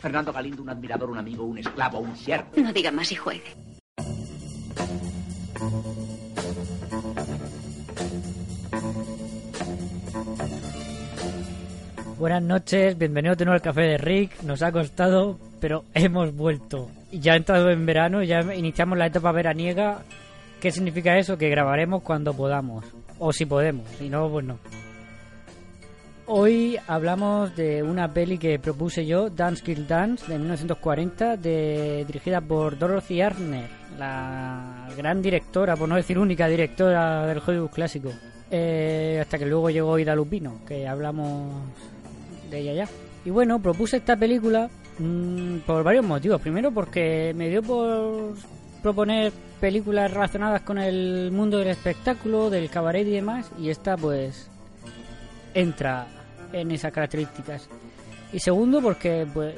Fernando Galindo, un admirador, un amigo, un esclavo, un siervo. No diga más y juegue. Buenas noches, bienvenidos de nuevo al Café de Rick. Nos ha costado, pero hemos vuelto. Ya ha entrado en verano, ya iniciamos la etapa veraniega. ¿Qué significa eso? Que grabaremos cuando podamos. O si podemos, si no, pues no. Hoy hablamos de una peli que propuse yo, Dance Kill Dance, de 1940, de, dirigida por Dorothy Arner, la gran directora, por no decir única directora del Hollywood clásico. Eh, hasta que luego llegó Ida Lupino, que hablamos de ella ya. Y bueno, propuse esta película mm, por varios motivos. Primero porque me dio por proponer películas relacionadas con el mundo del espectáculo, del cabaret y demás, y esta pues entra en esas características. Y segundo, porque pues,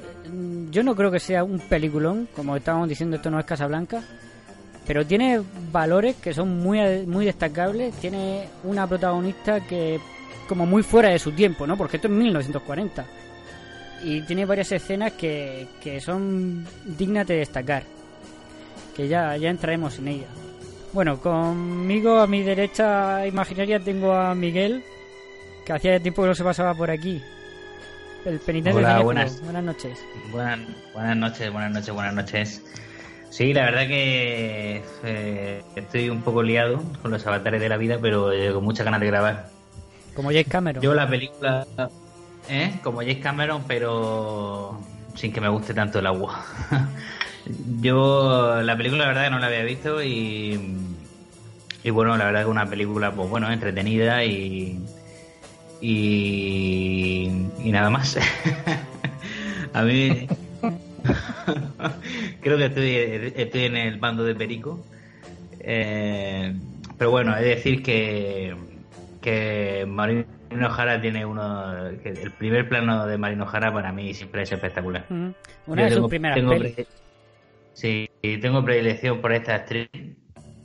yo no creo que sea un peliculón, como estábamos diciendo, esto no es Casablanca, pero tiene valores que son muy, muy destacables. Tiene una protagonista que, como muy fuera de su tiempo, ¿no? Porque esto es 1940. Y tiene varias escenas que, que son dignas de destacar. Que ya, ya entraremos en ella. Bueno, conmigo a mi derecha imaginaria tengo a Miguel, que hacía tiempo que no se pasaba por aquí. El penitente Hola, buenas. buenas noches. Buenas, buenas noches, buenas noches, buenas noches. Sí, la verdad que eh, estoy un poco liado con los avatares de la vida, pero eh, con muchas ganas de grabar. Como James Cameron. Yo la película, ¿eh? como James Cameron, pero sin que me guste tanto el agua. Yo la película la verdad que no la había visto y, y bueno, la verdad que una película pues bueno, entretenida y y, y nada más. A mí creo que estoy, estoy en el bando de Perico. Eh, pero bueno, es decir que, que Marino Jara tiene uno. Que el primer plano de Marino Jara para mí siempre es espectacular. Ujú. Una Yo de sus primeras tengo pre- Sí, tengo predilección por esta actriz.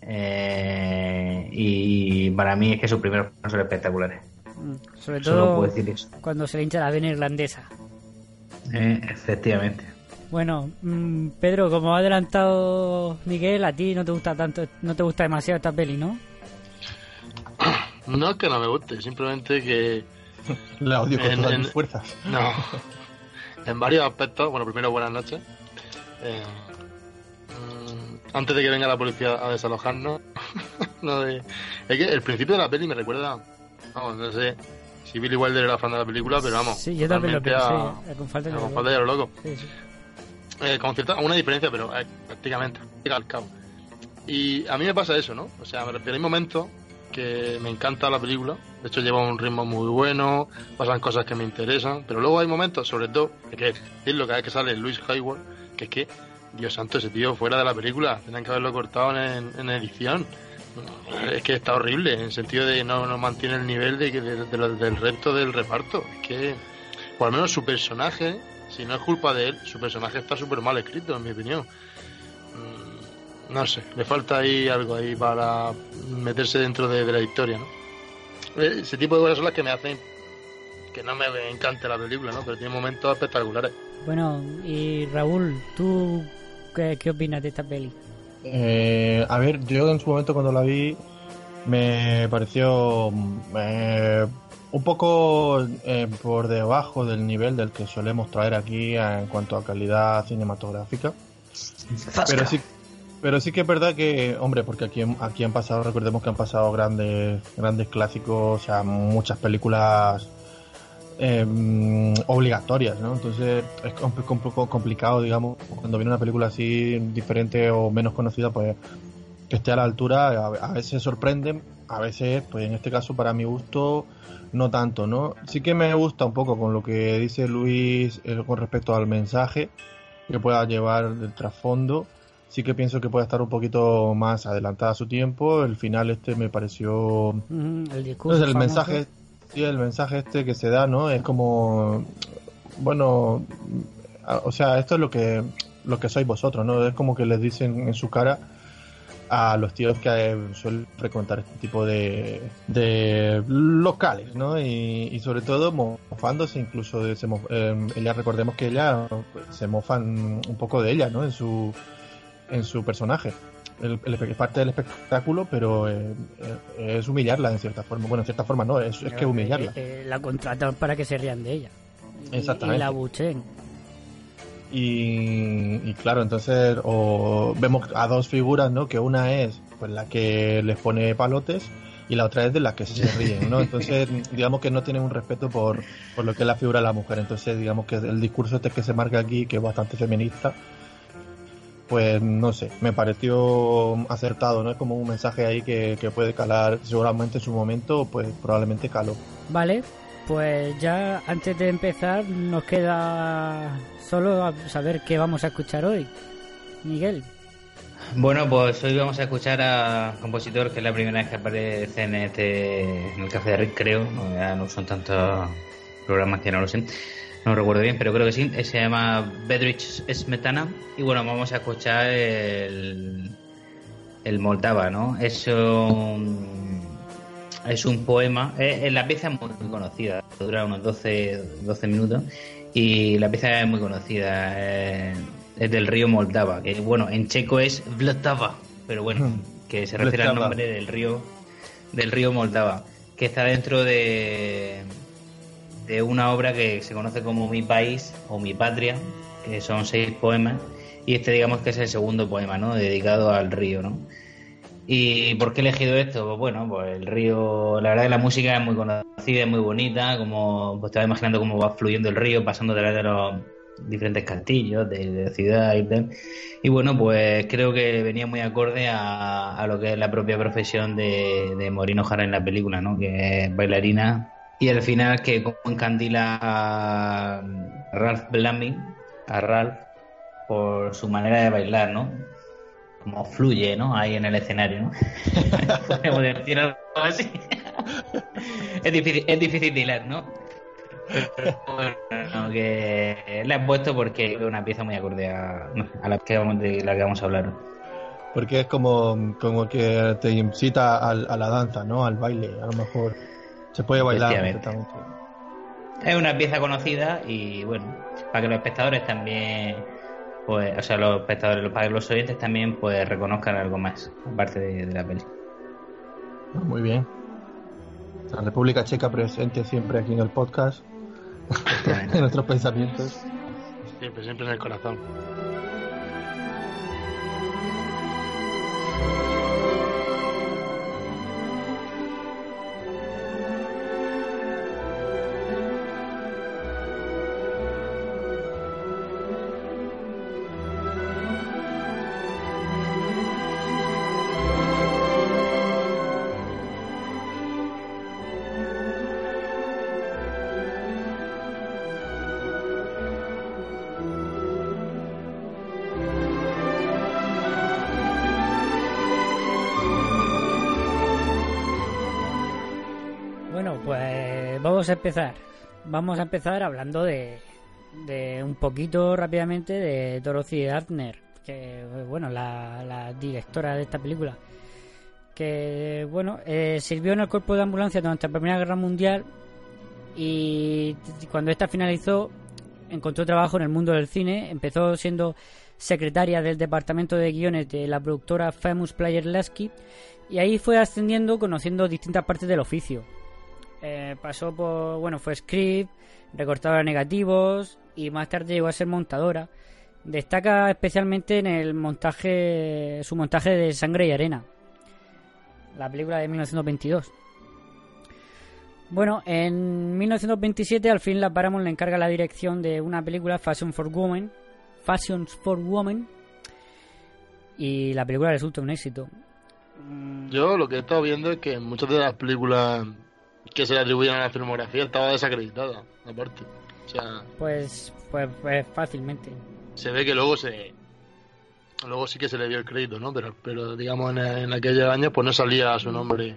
eh, y para mí es que sus primeros planos son espectaculares. Mm, Sobre Solo todo puedo decir eso. cuando se le hincha la vena irlandesa. Eh, efectivamente. Bueno, mm, Pedro, como ha adelantado Miguel, a ti no te gusta tanto, no te gusta demasiado esta peli, ¿no? No es que no me guste, simplemente que La odio con En- todas en- mis fuerzas. no. En varios aspectos, bueno, primero buenas noches. Eh, mm, antes de que venga la policía a desalojarnos, no de- es que el principio de la peli me recuerda, vamos, no sé si Billy Wilder era fan de la película, pero vamos, Sí, yo también lo pensé, a- con falta de a- con falta de lo loco. Sí, sí. Eh, con cierta, una diferencia, pero eh, prácticamente, al cabo. Y a mí me pasa eso, ¿no? O sea, me refiero, hay momentos que me encanta la película, de hecho lleva un ritmo muy bueno, pasan cosas que me interesan, pero luego hay momentos, sobre todo, hay que decirlo cada vez que sale Luis Hayward, que es que, Dios santo, ese tío fuera de la película, tenían que haberlo cortado en, en edición. Es que está horrible, en el sentido de no, no mantiene el nivel de, de- de lo- del resto del reparto. Es que, por lo menos su personaje, si no es culpa de él, su personaje está súper mal escrito, en mi opinión. Mm, No sé, le falta ahí algo ahí para meterse dentro de, de la historia, ¿no? Eh, Ese tipo de cosas son las que me hacen que no me encante la película, ¿no? Pero tiene momentos espectaculares. Bueno, y Raúl, ¿tú qué, qué opinas de esta peli? Eh, a ver, yo en su momento cuando la vi me pareció eh, un poco eh, por debajo del nivel del que solemos traer aquí en cuanto a calidad cinematográfica. Pero sí, pero sí que es verdad que, hombre, porque aquí, aquí han pasado, recordemos que han pasado grandes, grandes clásicos, o sea, muchas películas eh, obligatorias, ¿no? Entonces es un poco- complicado, digamos, cuando viene una película así diferente o menos conocida, pues que esté a la altura, a, veces sorprenden, a veces, pues en este caso para mi gusto, no tanto, ¿no? Sí que me gusta un poco con lo que dice Luis eh, con respecto al mensaje, que pueda llevar el trasfondo. Sí que pienso que puede estar un poquito más adelantada a su tiempo. El final este me pareció... Mm, el discurso. Entonces, el famoso. mensaje, sí, el mensaje este que se da, ¿no? Es como, bueno, o sea, esto es lo que, lo que sois vosotros, ¿no? Es como que les dicen en su cara a los tíos que eh, suelen frecuentar este tipo de, de locales, ¿no? Y, sobre todo mofándose incluso de ese, mo- eh, ella, recordemos que ella pues, se mofan un poco de ella, ¿no? En su, en su personaje. El, parte del espectáculo, pero eh, eh, es humillarla en cierta forma. Bueno, en cierta forma no, es, es que humillarla. Eh, la contratan para que se rían de ella. Y- Exactamente. Y la buchen. Y, y claro, entonces o vemos a dos figuras, ¿no? Que una es pues la que les pone palotes y la otra es de la que se ríen, ¿no? Entonces, digamos que no tienen un respeto por, por lo que es la figura de la mujer. Entonces, digamos que el discurso este que se marca aquí, que es bastante feminista, pues no sé, me pareció acertado, ¿no? Es como un mensaje ahí que, que puede calar seguramente en su momento, pues probablemente caló. Vale, pues ya antes de empezar nos queda solo saber qué vamos a escuchar hoy. Miguel. Bueno, pues hoy vamos a escuchar a un compositor que es la primera vez que aparece en este en el Café de Rick, creo. Ya no son tantos programas que no lo sé. No recuerdo bien, pero creo que sí. Se llama Bedrich Smetana. Y bueno, vamos a escuchar el, el Moldava, ¿no? Es un, es un poema. eh, eh, la pieza es muy conocida, dura unos 12, 12 minutos. Y la pieza es muy conocida. eh, es del río Moldava, que bueno, en checo es Vltava, pero bueno, que se refiere al nombre del río del río Moldava, que está dentro de de una obra que se conoce como Mi País o Mi Patria, que son seis poemas, y este digamos que es el segundo poema, ¿no? Dedicado al río, ¿no? ¿Y por qué he elegido esto? Pues bueno, pues el río, la verdad que la música es muy conocida, es muy bonita, como pues vas imaginando cómo va fluyendo el río, pasando través de los diferentes castillos de, la ciudad y tal. Y bueno, pues creo que venía muy acorde a, a lo que es la propia profesión de, de Morino Jara en la película, ¿no? Que es bailarina. Y al final que como encandila a Ralph Bellamy, a Ralph, por su manera de bailar, ¿no? Como fluye, ¿no? Ahí en el escenario, ¿no? Podemos decir algo así. es, difícil, es difícil hilar, ¿no? Bueno, que la he puesto porque es una pieza muy acorde a, a la, que vamos, de la que vamos a hablar. Porque es como, como que te incita al- a, la danza, ¿no? Al baile, a lo mejor. Se puede bailar. Es una pieza conocida y bueno, para que los espectadores también, pues, o sea, los espectadores, para que los oyentes también, pues, reconozcan algo más, aparte de, de la peli. Muy bien. La República Checa presente siempre aquí en el podcast, en nuestros pensamientos. Siempre, siempre en el corazón. Vamos a empezar. Vamos a empezar hablando de, un poquito rápidamente de Dorothy Adner, que bueno, la, directora de esta película, que bueno, eh, sirvió en el cuerpo de ambulancia durante la Primera Guerra Mundial y cuando esta finalizó encontró trabajo en el mundo del cine, empezó siendo secretaria del departamento de guiones de la productora Famous Player Lasky y ahí fue ascendiendo conociendo distintas partes del oficio. Eh, pasó por, bueno, fue script, recortadora negativos y más tarde llegó a ser montadora. Destaca especialmente en el montaje, su montaje de Sangre y Arena, la película de 1922. Bueno, en 1927 al fin la Paramount le encarga la dirección de una película Fashion for Women, Fashions for Women, y la película resulta un éxito. Yo lo que he estado viendo es que en muchas de las películas que se le atribuyen a la filmografía estaba desacreditada, aparte. O sea, Pues, pues, pues fácilmente. se ve que luego se luego sí que se le dio el crédito, ¿no? Pero, pero digamos en, en aquellos años pues no salía su nombre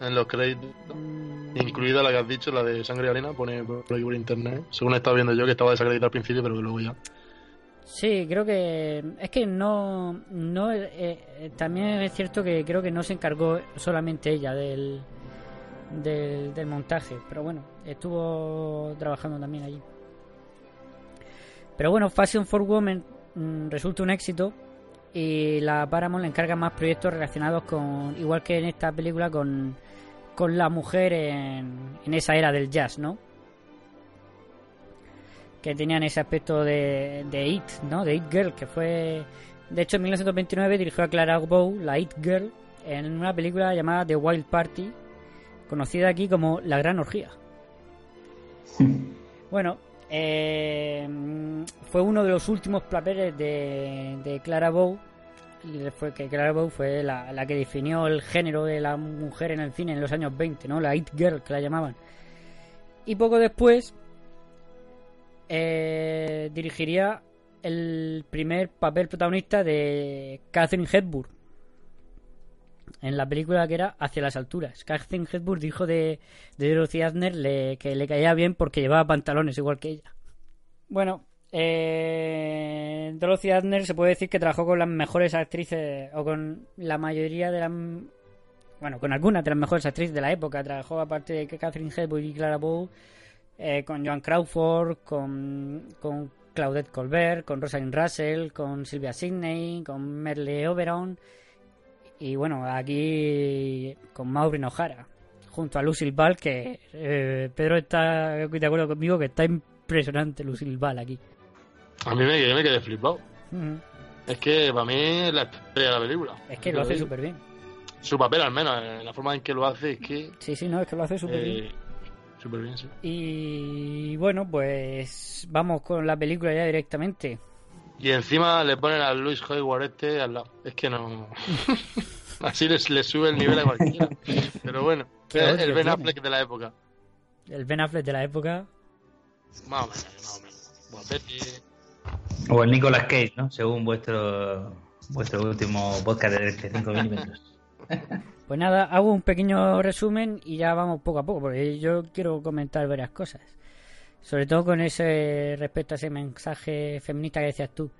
en los créditos, incluida la que has dicho, la de Sangre y Arena, pone por aquí por internet, según he estado viendo yo que estaba desacreditada al principio, pero que luego ya. Sí, creo que es que no, no eh, eh, también es cierto que creo que no se encargó solamente ella del, del, montaje, pero bueno, estuvo trabajando también allí. Pero bueno, Fashion for Women mm, resulta un éxito y la Paramount le encarga más proyectos relacionados con, igual que en esta película, con, con la mujer en, en esa era del jazz, ¿no? Que tenían ese aspecto de, de It, ¿no? De It Girl, que fue... De hecho, en 1929 dirigió a Clara Bow, la It Girl, en una película llamada The Wild Party, conocida aquí como La Gran Orgía. Bueno, eh, fue uno de los últimos papeles de, de Clara Bow. Y fue que Clara Bow fue la, la que definió el género de la mujer en el cine en los años 20, ¿no? La It Girl, que la llamaban. Y poco después eh, dirigiría el primer papel protagonista de Catherine Hepburn en la película que era Hacia las alturas. Catherine Hepburn dijo de, de Dorothy Adner le- que le caía bien porque llevaba pantalones igual que ella. Bueno, eh, Dorothy Adner se puede decir que trabajó con las mejores actrices o con la mayoría de las bueno, con algunas de las mejores actrices de la época. Trabajó aparte de Catherine Hepburn y Clara Bow eh, con Joan Crawford, con, con Claudette Colbert, con Rosalind Russell, con Sylvia Sidney, con Merle Oberon y bueno, aquí con Maureen O'Hara, junto a Lucille Ball, que eh, Pedro está de acuerdo conmigo que está impresionante Lucille Ball aquí. A mí me, quedé flipado. Es que para mí es la estrella de la película. Es que lo hace súper bien. Su papel, al menos, en la forma en que lo hace, es que. Sí, sí, no, es que lo hace súper bien. eh, súper bien, sí. Y bueno, pues vamos con la película ya directamente. Y encima le ponen a Luis Hayward este al lado. Es que no. Así les, les sube el nivel a cualquiera. Pero bueno, el, Ben. Affleck de la época. El Ben Affleck de la época. Más o menos, más o menos. O el Nicolas Cage, ¿no? Según vuestro vuestro último podcast de 35 milímetros. Pues nada, hago un pequeño resumen y ya vamos poco a poco, porque yo quiero comentar varias cosas. Sobre todo con ese respecto a ese mensaje feminista que decías tú.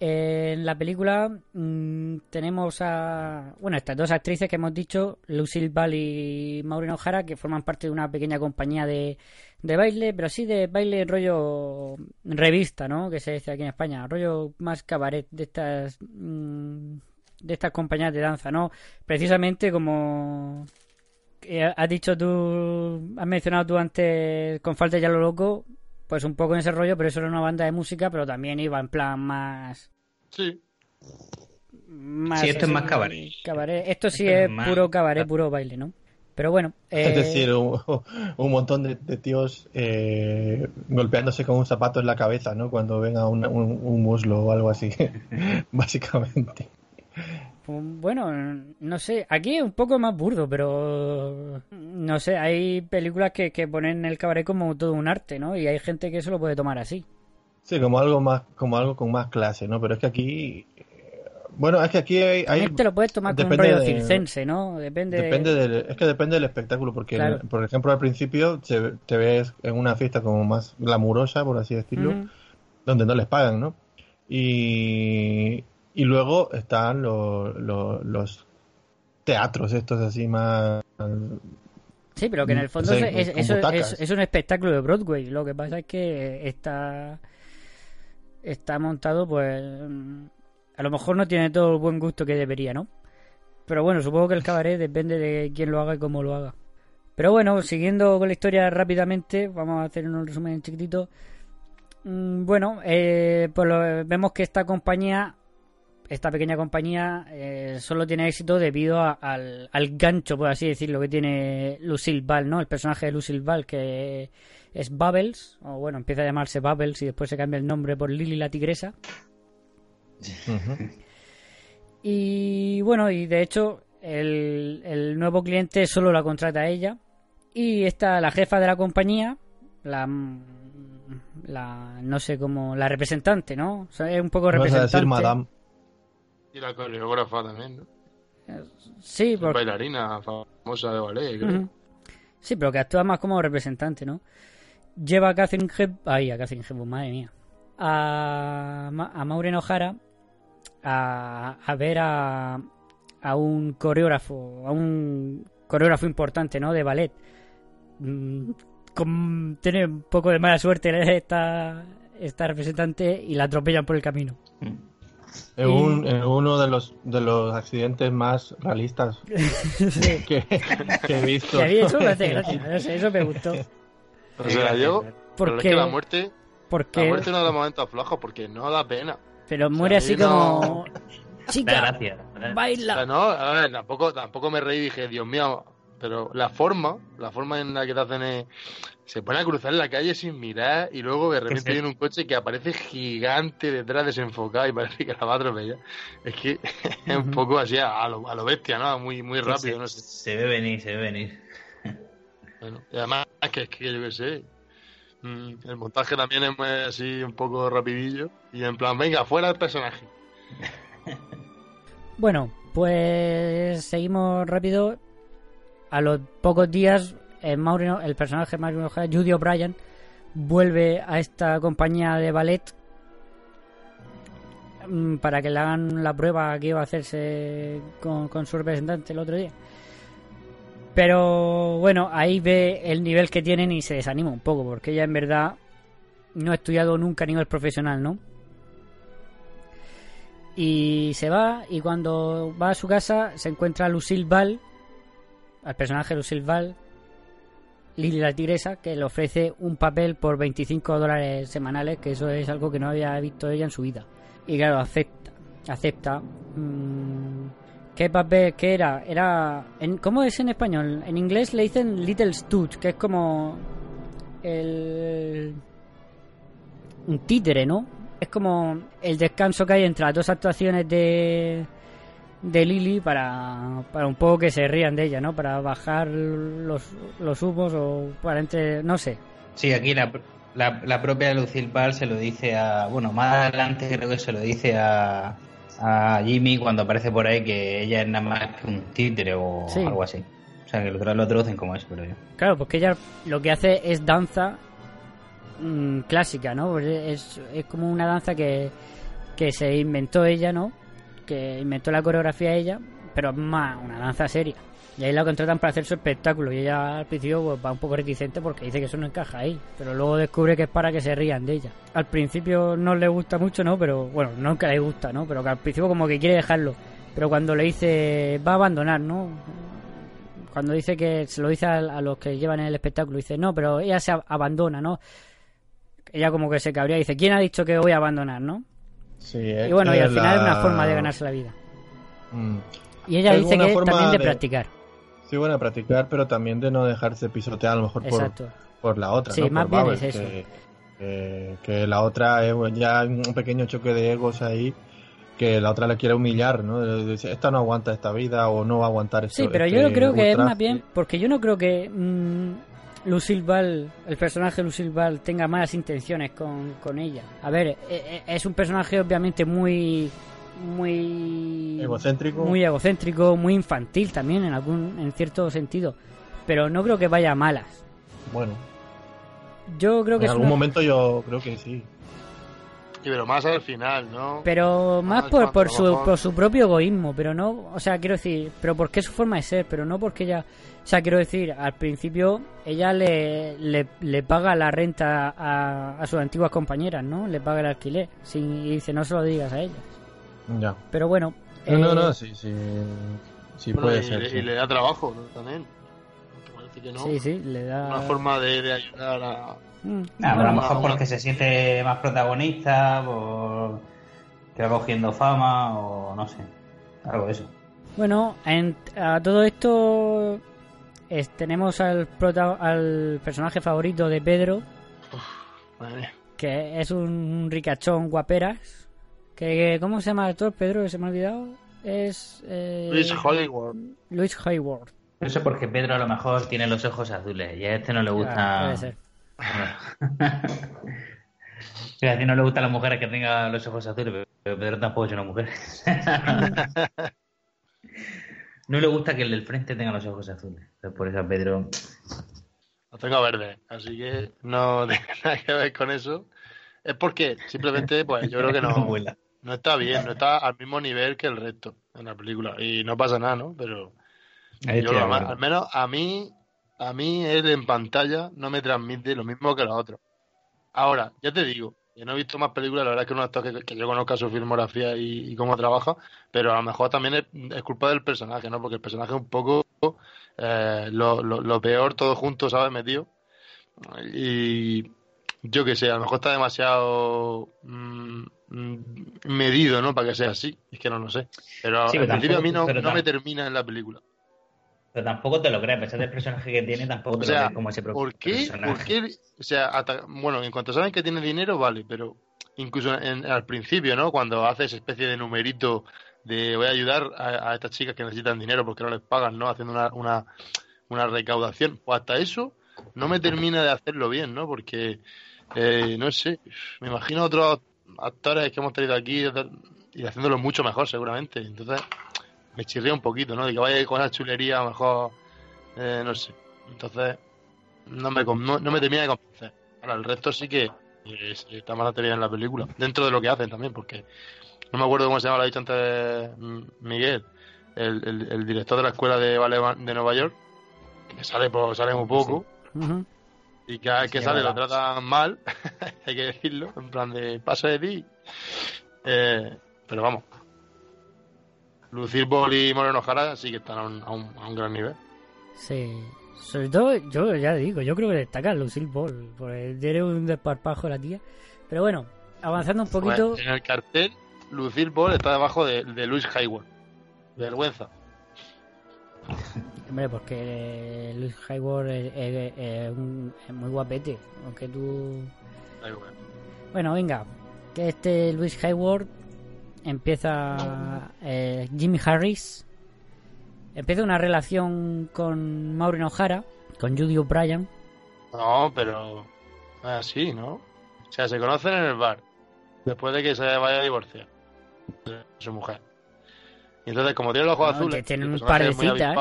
En la película mm, tenemos a, bueno, estas dos actrices que hemos dicho, Lucille Ball y Maureen O'Hara, que forman parte de una pequeña compañía de, de baile, pero sí de baile rollo revista, ¿no? Que se dice aquí en España, rollo más cabaret de estas mm, de estas compañías de danza, ¿no? Precisamente como eh, has dicho tú, has mencionado tú antes con falta ya lo loco, pues un poco en ese rollo, pero eso era una banda de música, pero también iba en plan más Sí. más Sí, esto es más cabaret. cabaret. Esto sí Esto es es más- puro cabaret, puro baile, ¿no? Pero bueno, Es eh, decir, un, un montón de, de tíos eh, golpeándose con un zapato en la cabeza, ¿no? Cuando venga un, un, un muslo o algo así, básicamente. Bueno, no sé, aquí es un poco más burdo, pero no sé, hay películas que, que ponen el cabaret como todo un arte, ¿no? Y hay gente que eso lo puede tomar así. Sí, como algo más, como algo con más clase, ¿no? Pero es que aquí, eh, bueno, es que aquí hay, hay- te lo puedes tomar con un rollo de- circense, ¿no? Depende, Depende del, es que depende del espectáculo, porque, Claro. por ejemplo, al principio se- te ves en una fiesta como más glamurosa, por así decirlo, donde no les pagan, ¿no? Y, y luego están los, los, los teatros estos así más... Sí, pero que en el fondo es- un espectáculo de Broadway. Lo que pasa es que está está montado, pues a lo mejor no tiene todo el buen gusto que debería, ¿no? Pero bueno, supongo que el cabaret depende de quién lo haga y cómo lo haga. Pero bueno, siguiendo con la historia rápidamente, vamos a hacer un resumen chiquitito. Mm, Bueno, eh, pues lo- vemos que esta compañía, esta pequeña compañía, eh, solo tiene éxito debido a- al, al gancho, por así decirlo, que tiene Lucille Ball, ¿no? El personaje de Lucille Ball, que es Bubbles, o bueno, empieza a llamarse Bubbles y después se cambia el nombre por Lily la tigresa. Y bueno, y de hecho, el, el nuevo cliente solo la contrata a ella. Y esta, la jefa de la compañía, la, la no sé cómo, la representante, ¿no? O sea, es un poco Vas a representante. decir madame. Y la coreógrafa también, ¿no? Sí, porque... bailarina famosa de ballet, creo. Sí, pero que actúa más como representante, ¿no? Lleva a Catherine Hep... Ay, a Catherine Hepburn, madre mía. A, Ma- a Maureen O'Hara a, a ver a, a un coreógrafo, a un coreógrafo importante, ¿no? De ballet. Mm, con- tiene un poco de mala suerte esta, esta representante y la atropellan por el camino. Es un- es uno de los, de los accidentes más realistas Sí. que, que he visto. Mí eso me hace gracia, no sé, eso me gustó. O sea, yo. Es que la muerte. porque, La muerte no da momentos flojos porque no da pena. pero muere O sea, así como... Chica, gracia. O baila. sea, no, a ver, tampoco, tampoco me reí y dije, Dios mío, pero la forma, la forma en la que te hacen es, se pone a cruzar la calle sin mirar y luego de repente viene un coche que aparece gigante detrás desenfocado y parece que la va a atropellar. Es que es un poco así a, lo, a lo bestia, ¿no? Muy, muy rápido, se, no sé. se ve venir, se ve venir. Bueno, y además es que, es que yo qué sé. mm, El montaje también es muy así un poco rapidillo y en plan, venga, fuera el personaje. Bueno, pues seguimos rápido. A los pocos días, eh, Maureen O- el personaje de Judy O'Brien, vuelve a esta compañía de ballet mm, para que le hagan la prueba que iba a hacerse con, con su representante el otro día. Pero bueno, ahí ve el nivel que tienen y se desanima un poco, porque ella en verdad no ha estudiado nunca a nivel profesional, ¿no? Y se va y cuando va a su casa se encuentra a Lucille Ball, al personaje Ball, Lily la tigresa, que le ofrece un papel por 25 dólares semanales, que eso es algo que no había visto ella en su vida. Y claro, acepta, acepta. Mm, ¿Qué papel? ¿Qué era? Era... ¿Cómo es en español? En inglés le dicen Little Stooge, que es como el... Un títere, ¿no? Es como el descanso que hay entre las dos actuaciones de, de Lily para, para un poco que se rían de ella, ¿no? Para bajar los, los humos o para entre... no sé. Sí, aquí la, la, la propia Lucille Ball se lo dice a. Bueno, más adelante creo que se lo dice a, a Jimmy cuando aparece por ahí que ella es nada más que un títere o Sí. algo así. O sea, que lo, lo traducen como eso, pero yo. Claro, porque ella lo que hace es danza mm, clásica, ¿no? Pues Es, es como una danza que, que se inventó ella, ¿no? Que inventó la coreografía ella, pero es más una danza seria. Y ahí la contratan para hacer su espectáculo y ella al principio pues, va un poco reticente porque dice que eso no encaja ahí, pero luego descubre que es para que se rían de ella. Al principio no le gusta mucho, ¿no? Pero bueno, no que le gusta, ¿no? Pero que al principio como que quiere dejarlo. Pero cuando le dice va a abandonar, ¿no? cuando dice que se lo dice a, los que llevan el espectáculo, dice, no, pero ella se ab- abandona, ¿no? Ella como que se cabría y dice, ¿quién ha dicho que voy a abandonar, no? Sí, eh, Y bueno, y al final es una la- forma de ganarse la vida. Mm. Y ella Es dice que forma también de de- practicar. Sí, bueno, practicar, pero también de no dejarse pisotear a lo mejor por, la otra. Sí, ¿no? más Por bien Babel, es eso. Que, que- que la otra es ya un pequeño choque de egos ahí, que la otra le quiere humillar, ¿no? Dice, esta no aguanta esta vida o no va a aguantar esto. Sí, pero este yo creo que es ultraje". más bien, porque yo no creo que mm, Lucille Ball, el personaje de Lucille Ball, tenga malas intenciones con, con ella. A ver, e- e- es un personaje obviamente muy muy Egocéntrico. muy egocéntrico, muy infantil también en algún en cierto sentido, pero no creo que vaya a malas. Bueno, Yo creo que en algún una- momento yo creo que sí. Y pero más al final, ¿no? pero más Ah, por, por su, por su propio egoísmo, pero no, o sea, quiero decir, pero porque es su forma de ser, pero no porque ella, o sea, quiero decir, al principio ella le, le, le paga la renta a, a sus antiguas compañeras, ¿no? Le paga el alquiler, sin, y dice, no se lo digas a ellas. Ya. Pero bueno, No, no, eh, no, sí, sí. Sí Bueno, puede y, ser. le- sí. y le da trabajo ¿no? también. Aunque parece que no. sí, sí, le da... Una forma de, de ayudar a. Mm. Ah, a lo mejor bueno. porque se siente más protagonista, por que va cogiendo fama o no sé, algo de eso. Bueno, en- a todo esto es- tenemos al, prota- al personaje favorito de Pedro, Madre que es un ricachón guaperas. Que, ¿Cómo se llama el actor, Pedro? Que se me ha olvidado. Es. Eh, Luis Hollywood. Luis Hayward. Eso porque Pedro a lo mejor tiene los ojos azules y a este no le Claro, gusta. puede ser. Que a ti no le gustan las mujeres que tengan los ojos azules, pero Pedro tampoco es una mujer. no le gusta que el del frente tenga los ojos azules. Entonces, por eso Pedro. Lo tengo verde, así que no tiene nada que ver con eso. Es porque simplemente, pues yo creo que no, no está bien, no está al mismo nivel que el resto en la película. Y no pasa nada, ¿no? Pero yo al menos a mí, a mí él en pantalla no me transmite lo mismo que los otros. Ahora, ya te digo, yo no he visto más películas, la verdad es que no es un actor que, que yo conozca su filmografía y, y cómo trabaja, pero a lo mejor también es, es culpa del personaje, ¿no? Porque el personaje es un poco eh, lo, lo, lo peor todo junto, ¿sabes? Metido. Y yo que sé, a lo mejor está demasiado mm, mm, medido, ¿no? Para que sea así. Es que no lo sé. Pero Sí, al principio a mí no, no me termina en la película. Pero tampoco te lo crees, a pesar del personaje que tiene, tampoco O te sea, lo crees como ese ¿por qué? ¿Por qué? O sea, hasta- bueno, en cuanto saben que tiene dinero, vale, pero incluso en- al principio, ¿no? Cuando hace esa especie de numerito de voy a ayudar a, a estas chicas que necesitan dinero porque no les pagan, ¿no? Haciendo una, una, una recaudación, pues hasta eso no me termina de hacerlo bien, ¿no? Porque, eh, no sé, me imagino otros actores que hemos tenido aquí y haciéndolo mucho mejor seguramente. Entonces, me chirría un poquito, ¿no? De que vaya con esa chulería a lo mejor, eh, no sé. Entonces, no me, no, no me termina de convencer. Ahora, el resto sí que eh, sí, está bastante bien en la película. Dentro de lo que hacen también, porque no me acuerdo cómo se llama, lo ha dicho antes mm, Miguel, el, el- el director de la escuela de ballet de Nueva York, que sale, por, sale muy poco. Ujú. Y cada vez que Sí, sale lo tratan mal, hay que decirlo, en plan de paso de ti. Eh, pero vamos, Lucille Ball y Moreno Jara sí que están a un, a un, a un gran nivel. Sí. Sobre todo, yo ya digo, yo creo que destaca Lucille Ball, porque tiene un desparpajo la tía. Pero bueno, avanzando un poquito. Pues, en el cartel, Lucille Ball está debajo de, de Luis Hayward. Vergüenza. Hombre, porque Luis Hayward es, es- es un- es muy guapete, aunque tú... Bueno, venga, que este Luis Hayward empieza... eh, Jimmy Harris empieza una relación con Maureen O'Hara, con Judy O'Brien. No, pero así, ¿no? O sea, se conocen en el bar, después de que se vaya a divorciar de su mujer. Y entonces, como tiene los ojos No, azules, tienen un par de citas.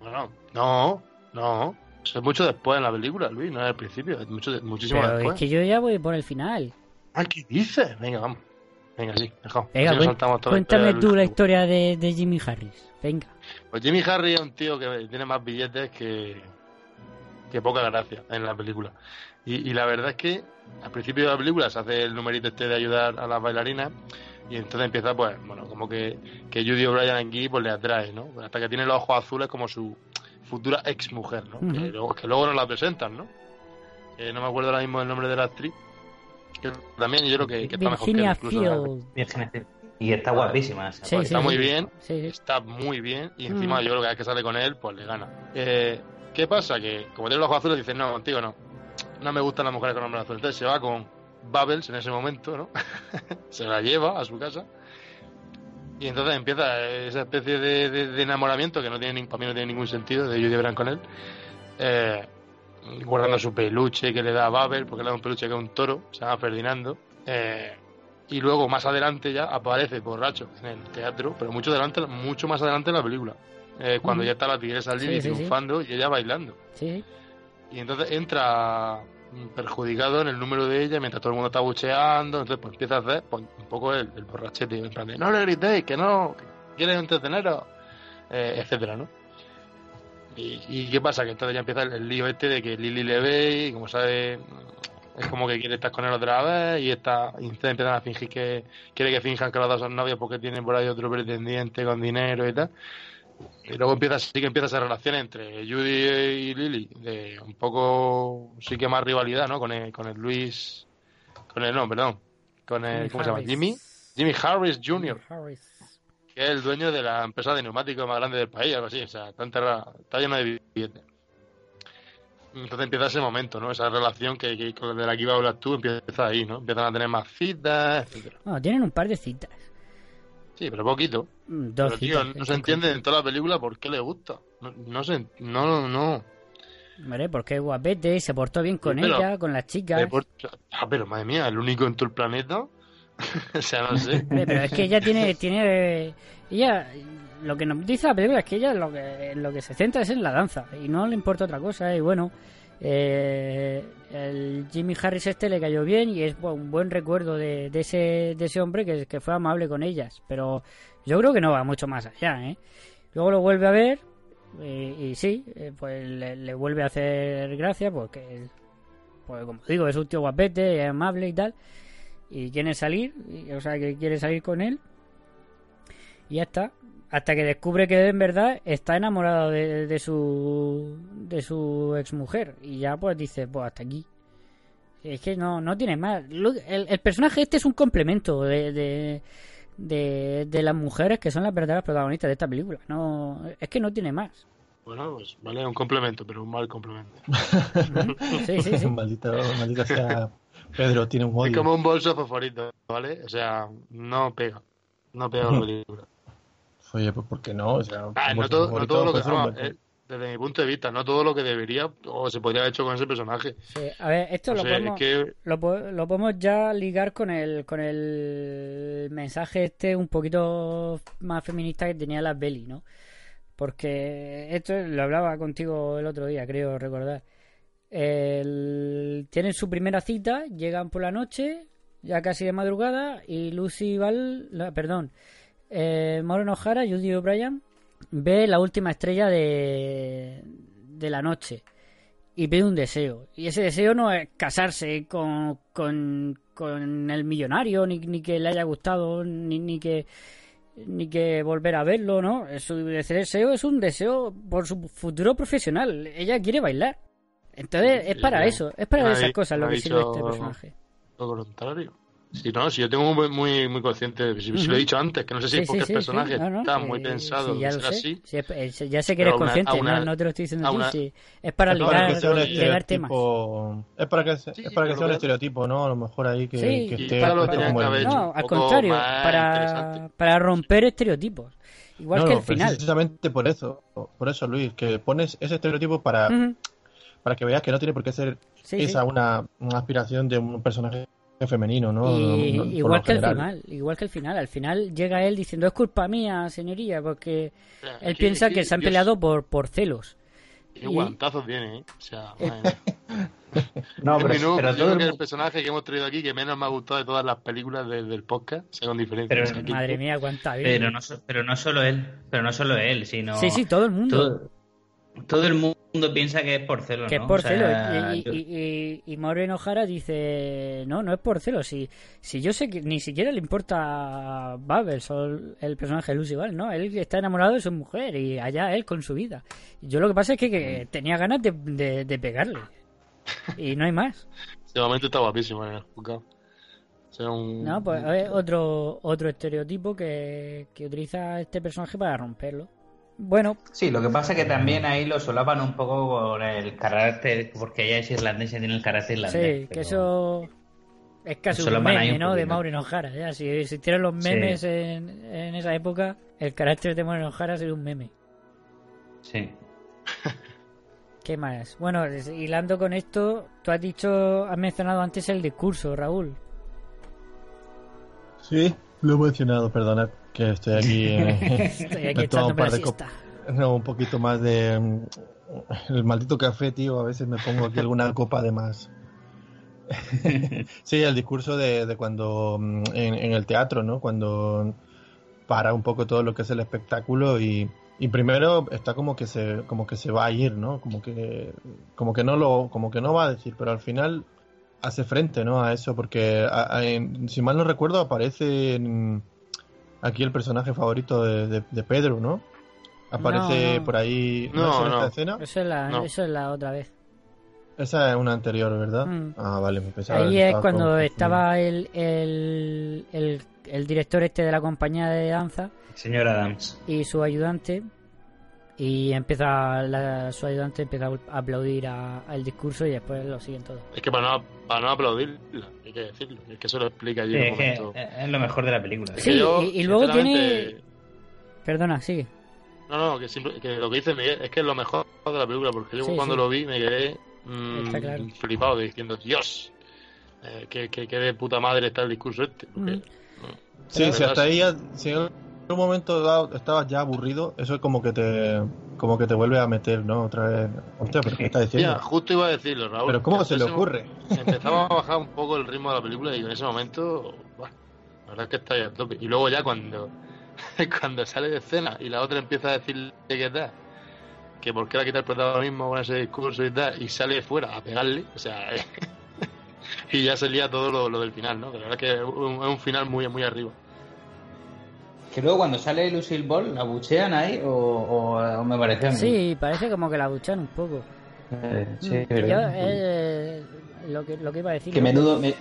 Bueno, no, no. Eso es mucho después en la película, Luis, no es al principio, es mucho, muchísimo Pero después. es que yo ya voy por el final. Ah, ¿qué dices? Venga, vamos. Venga, sí, mejor. Venga, saltamos cuéntame tú la historia de, de Jimmy Harris. Venga. Pues Jimmy Harry es un tío que tiene más billetes que, que poca gracia en la película. Y, y la verdad es que al principio de la película se hace el numerito este de ayudar a las bailarinas y entonces empieza pues, bueno, como que, que Judy O'Brien aquí pues le atrae, ¿no? Hasta que tiene los ojos azules como su futura ex mujer, ¿no? Que, luego, que luego nos la presentan, ¿no? Que no me acuerdo ahora mismo el nombre de la actriz. Que también yo creo que, que está mejor que Virginia incluso la- Field. Y está guapísima. esa Sí, poli. está sí, muy sí. bien, Sí, sí. está muy bien y encima Mm. yo creo que cada vez que sale con él, pues le gana. Eh, ¿Qué pasa? Que como tiene los ojos azules, dice, no, contigo no. No me gustan las mujeres con nombres azules. Entonces se va con Bubbles en ese momento, ¿no? se la lleva a su casa. Y entonces empieza esa especie de, de- de enamoramiento que no tiene, ni- para mí no tiene ningún sentido de Judy Brand con él. Eh, guardando su peluche que le da a Babel, porque le da un peluche que es un toro, se llama Ferdinando. Eh, y luego más adelante ya aparece borracho en el teatro, pero mucho adelante, mucho más adelante en la película. Eh, cuando ya está la tigresa Lily sí, sí. triunfando y ella bailando. Y entonces entra mm, perjudicado en el número de ella mientras todo el mundo está bucheando. Entonces pues empieza a hacer pues, un poco el, el borrachete. En plan de, no le gritéis, que no, que quieres entreteneros, eh, etcétera, ¿no? Y, y qué pasa? Que entonces ya empieza el, el lío este de que Lily le ve y como sabe, es como que quiere estar con él otra vez y, está, y empiezan a fingir que quiere que finjan que los dos son novios porque tienen por ahí otro pretendiente con dinero y tal. Y luego empieza, sí que empieza esa relación entre Judy y Lily, de un poco, sí que más rivalidad, ¿no? Con el, con el Luis, con el, no, perdón, con el, Jimmy ¿cómo se llama? Jimmy, Jimmy Harris Jr., Harris. Que es el dueño de la empresa de neumáticos más grande del país, algo así, o sea, está enterrado, está lleno de billetes. Entonces empieza ese momento, ¿no? Esa relación que, que con de la que iba a hablar tú empieza ahí, ¿no? Empiezan a tener más citas, etcétera. Bueno, tienen un par de citas. Sí, pero poquito. Mm, Dos Pero, tío, citas. no se entiende en toda la película por qué le gusta. No, no se, no, no. Hombre, porque es guapete, se portó bien con Pero- ella, con las chicas. Ah, pero madre mía, el único en todo el planeta. o sea, no sé. Pero es que ella tiene, tiene, ella, lo que nos dice la película es que ella lo que, lo que se centra es en la danza y no le importa otra cosa. Y bueno, eh, el Jimmy Harris este le cayó bien y es un buen recuerdo de, ese, de ese hombre que, que fue amable con ellas. Pero yo creo que no va mucho más allá, ¿eh? Luego lo vuelve a ver eh, y sí, eh, pues le, le vuelve a hacer gracia porque, pues como digo, es un tío guapete, es amable y tal y quiere salir, y- o sea, que quiere salir con él. Y ya está. Hasta que descubre que en verdad está enamorado de, de su de su exmujer. Y ya pues dice, pues hasta aquí. Es que no, no tiene más. El, el personaje este es un complemento de, de, de, de las mujeres que son las verdaderas protagonistas de esta película. No, es que no tiene más. Bueno, pues vale, un complemento, pero un mal complemento. Sí, sí, sí. maldito, maldita sea. Pedro tiene un Es odio. como un bolso favorito, ¿vale? O sea, no pega. No pega la película. Oye, pues ¿por qué no? O sea, Ah, no, todo, no todo lo que. buen- eh, desde mi punto de vista, no todo lo que debería o se podría haber hecho con ese personaje. Sí, a ver, esto O lo sea, es podemos... que Lo, lo podemos ya ligar con el, con el mensaje este un poquito más feminista que tenía las Belly, ¿no? Porque esto lo hablaba contigo el otro día, creo recordar. Tienen su primera cita, llegan por la noche, ya casi de madrugada, y Lucy Val, perdón, eh, Maureen O'Hara, Judy O'Brien, ve la última estrella de, de la noche y pide un deseo. Y ese deseo no es casarse con, con, con el millonario, ni, ni que le haya gustado, ni, ni que ni que volver a verlo, ¿no? Su deseo es un deseo por su futuro profesional. Ella quiere bailar. Entonces es para eso, es para esas cosas lo ha que sirve dicho- este personaje. lo contrario. Si no, si yo tengo muy, muy, muy consciente, si, lo he dicho antes, que no sé si Sí, es porque sí, el sí, sí. personaje No, no, está muy pensado sí, ya lo sé. así. Es- es- ya sé que eres una- consciente, una- no, no te lo estoy diciendo a a ti, una- sí. Es para Es para ligar, que sea un ligar temas. estereotipo. Es para que, se- Sí, es para que pero sea un estereotipo, ¿no? A lo mejor ahí que, Sí, que esté para- tenían como el- No, al contrario, para, para romper estereotipos. Igual No, que el final. Precisamente por eso, por eso, Luis, que pones ese estereotipo para, Ujú. Para que veas que no tiene por qué ser Sí, esa sí. Una, una aspiración de un personaje femenino, ¿no? Y- No, no, por igual que al general. final, igual que al final, al final llega él diciendo es culpa mía, señoría, porque él que- piensa que se han Dios, peleado por, por celos. Qué y- guantazos tiene, ¿eh? O sea, Eh. No, pero, pero yo todo creo el que el personaje que hemos traído aquí que menos me ha gustado de todas las películas de- del podcast, con diferencia. Pero- O sea, que- Madre mía, cuánta vida. pero no, pero no solo él, pero no solo él, sino Sí, sí, todo el mundo. todo, todo el mundo piensa que es por celos, que es ¿no? por O sea, celos. Y, yo- y, y, y Maureen O'Hara dice, no, no es por celos. Si, si yo sé que ni siquiera le importa a Bubbles o el, personaje de Lucy Val, ¿no? Él está enamorado de su mujer y allá él con su vida. Yo lo que pasa es que, que tenía ganas de, de, de pegarle. Y no hay más. De momento está guapísimo en el juzgado. O sea, un... No, pues es otro, otro estereotipo que, que utiliza este personaje para romperlo. Bueno, Sí, lo que pasa es que también ahí lo solapan un poco con el carácter, porque ella es irlandesa y tiene el carácter irlandés. sí, que eso es casi un meme, un ¿no? De. Maureen O'Hara. ya. Si existieran los Sí. memes en, en esa época, el carácter de Maureen O'Hara sería un meme. Sí. ¿Qué más? Bueno, hilando con esto, tú has dicho, has mencionado antes el discurso, Raúl. Sí, lo he mencionado, perdona que estoy aquí. eh, Estoy aquí un par de no, un poquito más de. mm, El maldito café, tío. A veces me pongo aquí alguna copa de más. sí, el discurso de, de cuando. mm, En, en el teatro, ¿no? Cuando para un poco todo lo que es el espectáculo y. Y primero está como que se como que se va a ir, ¿no? Como que como que no lo como que no va a decir, pero al final hace frente, ¿no? A eso porque a- a- en- si mal no recuerdo aparece en- aquí el personaje favorito de, de- de Pedro, ¿no? Aparece No, no. por ahí No, es en no. esta escena. Eso es la, No. eso es la otra vez. Esa es una anterior, ¿verdad? Mm. Ah, vale, me pensaba Ahí es estaba cuando estaba el, el, el, el director este de la compañía de danza Señor Adams. y su ayudante y empieza la- su ayudante empieza a aplaudir a- al discurso y después lo siguen todos. Es que para no, para no aplaudirla, hay que decirlo. Es que eso lo explica allí Sí, en es un que momento. es lo mejor de la película. Es Sí, que yo, y- y luego tiene- Perdona, sigue. No, no, que, simple- que lo que dice Miguel es que lo mejor de la película, porque yo Sí, cuando sí. lo vi me quedé mm, claro. flipado, diciendo, Dios, eh, que, que, que de puta madre está el discurso este. porque, Mm. Sí, si hasta ahí ya, si un momento dado estabas ya aburrido, eso es como que te como que te vuelve a meter, ¿no? Otra vez. Hostia, pero ¿qué estás diciendo? justo iba a decirlo, Raúl. Pero ¿cómo se le ocurre? Empezaba a bajar un poco el ritmo de la película y en ese momento, buah, la verdad es que está ahí a tope. Y luego ya cuando, cuando sale de escena y la otra empieza a decirle que tal, que por qué la quita el protagonismo con ese discurso y tal, y sale fuera a pegarle, o sea, y ya se lía todo lo, lo del final, ¿no? Que la verdad es que es un, es un final muy, muy arriba. Que luego cuando sale Lucille Ball, ¿la buchean ahí o, o- o me parece a mí? Sí, parece como que la buchan un poco. Eh, sí, Mm, yo, eh, lo, que, lo que iba a decir. Que menudo, me-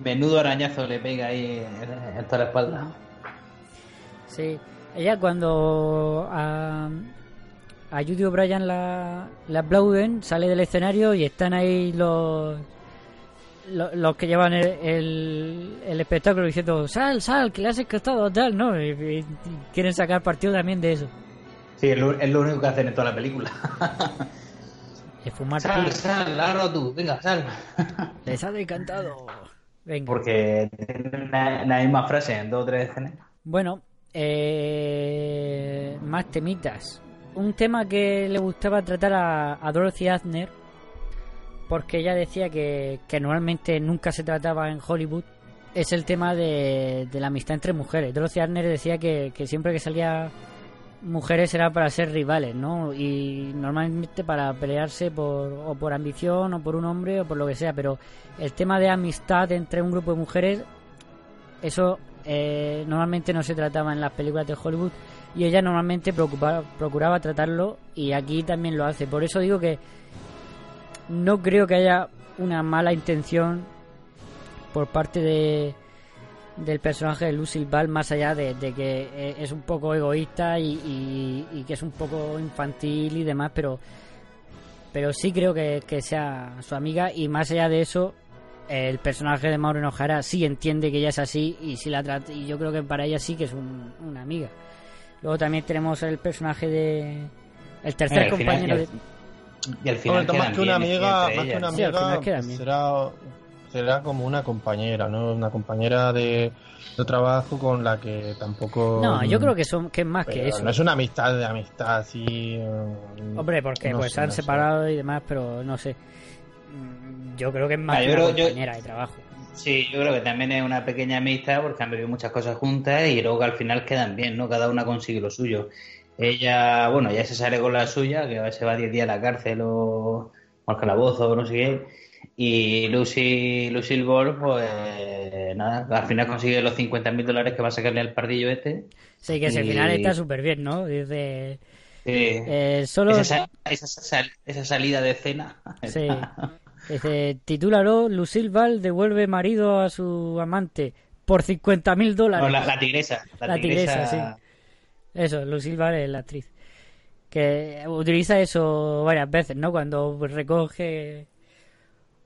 menudo arañazo le pega ahí en toda la espalda. Sí, ella cuando a, a Judy O'Brien la, la aplauden, sale del escenario y están ahí los lo- los que llevan el, el, el espectáculo diciendo sal, sal, que le has escastado tal, ¿no? Y, y quieren sacar partido también de eso. Sí, es lo, es lo único que hacen en toda la película. Es fumar sal, puro. sal, largo tú, venga, sal. Les ha decantado. Venga. Porque tienen la, la misma frase en dos o tres escenas. Bueno, eh, más temitas. Un tema que le gustaba tratar a, a Dorothy Adner, porque ella decía que, que normalmente nunca se trataba en Hollywood, es el tema de, de la amistad entre mujeres. Dorothy Adner decía que, que siempre que salía mujeres era para ser rivales, ¿no? Y normalmente para pelearse por, o por ambición o por un hombre o por lo que sea, pero el tema de amistad entre un grupo de mujeres eso eh, normalmente no se trataba en las películas de Hollywood y ella normalmente preocupa- procuraba tratarlo y aquí también lo hace. Por eso digo que no creo que haya una mala intención por parte de del personaje de Lucille Ball más allá de, de que eh, es un poco egoísta y, y- y que es un poco infantil y demás pero pero sí creo que, que sea su amiga. Y más allá de eso el personaje de Maureen O'Hara sí entiende que ella es así y sí la trata y yo creo que para ella sí que es un- una amiga. Luego también tenemos el personaje de el tercer Eh, final, compañero de Y al final Hombre, más que una amiga, más que una amiga bien. será, será como una compañera, ¿no? Una compañera de, de trabajo con la que tampoco. no yo creo que son que es más que eso No es una amistad de amistad así. eh, hombre porque no pues sé, se han no sé. separado y demás pero no sé Mm, yo creo que es más Ah, que yo una creo- yo- compañera de trabajo Sí, yo creo que también es una pequeña amistad porque han vivido muchas cosas juntas y luego que al final quedan bien, ¿no? Cada una consigue lo suyo. Ella, bueno, ya se sale con la suya, que se va 10 días a la cárcel o, al calabozo o no sé qué. Y Lucy, Lucille Ball, pues nada, al final consigue los 50.000 dólares que va a sacarle al pardillo este. sí que ese Y- final está súper bien no dice Sí. eh, solo esa, sa- esa esa salida de escena. Sí. Dice, titúlalo, Lucille Ball devuelve marido a su amante por 50.000 dólares. No, la, la tigresa. La, La tigresa, sí. Eso, Lucille Ball es la actriz. Que utiliza eso varias veces, ¿no? Cuando recoge...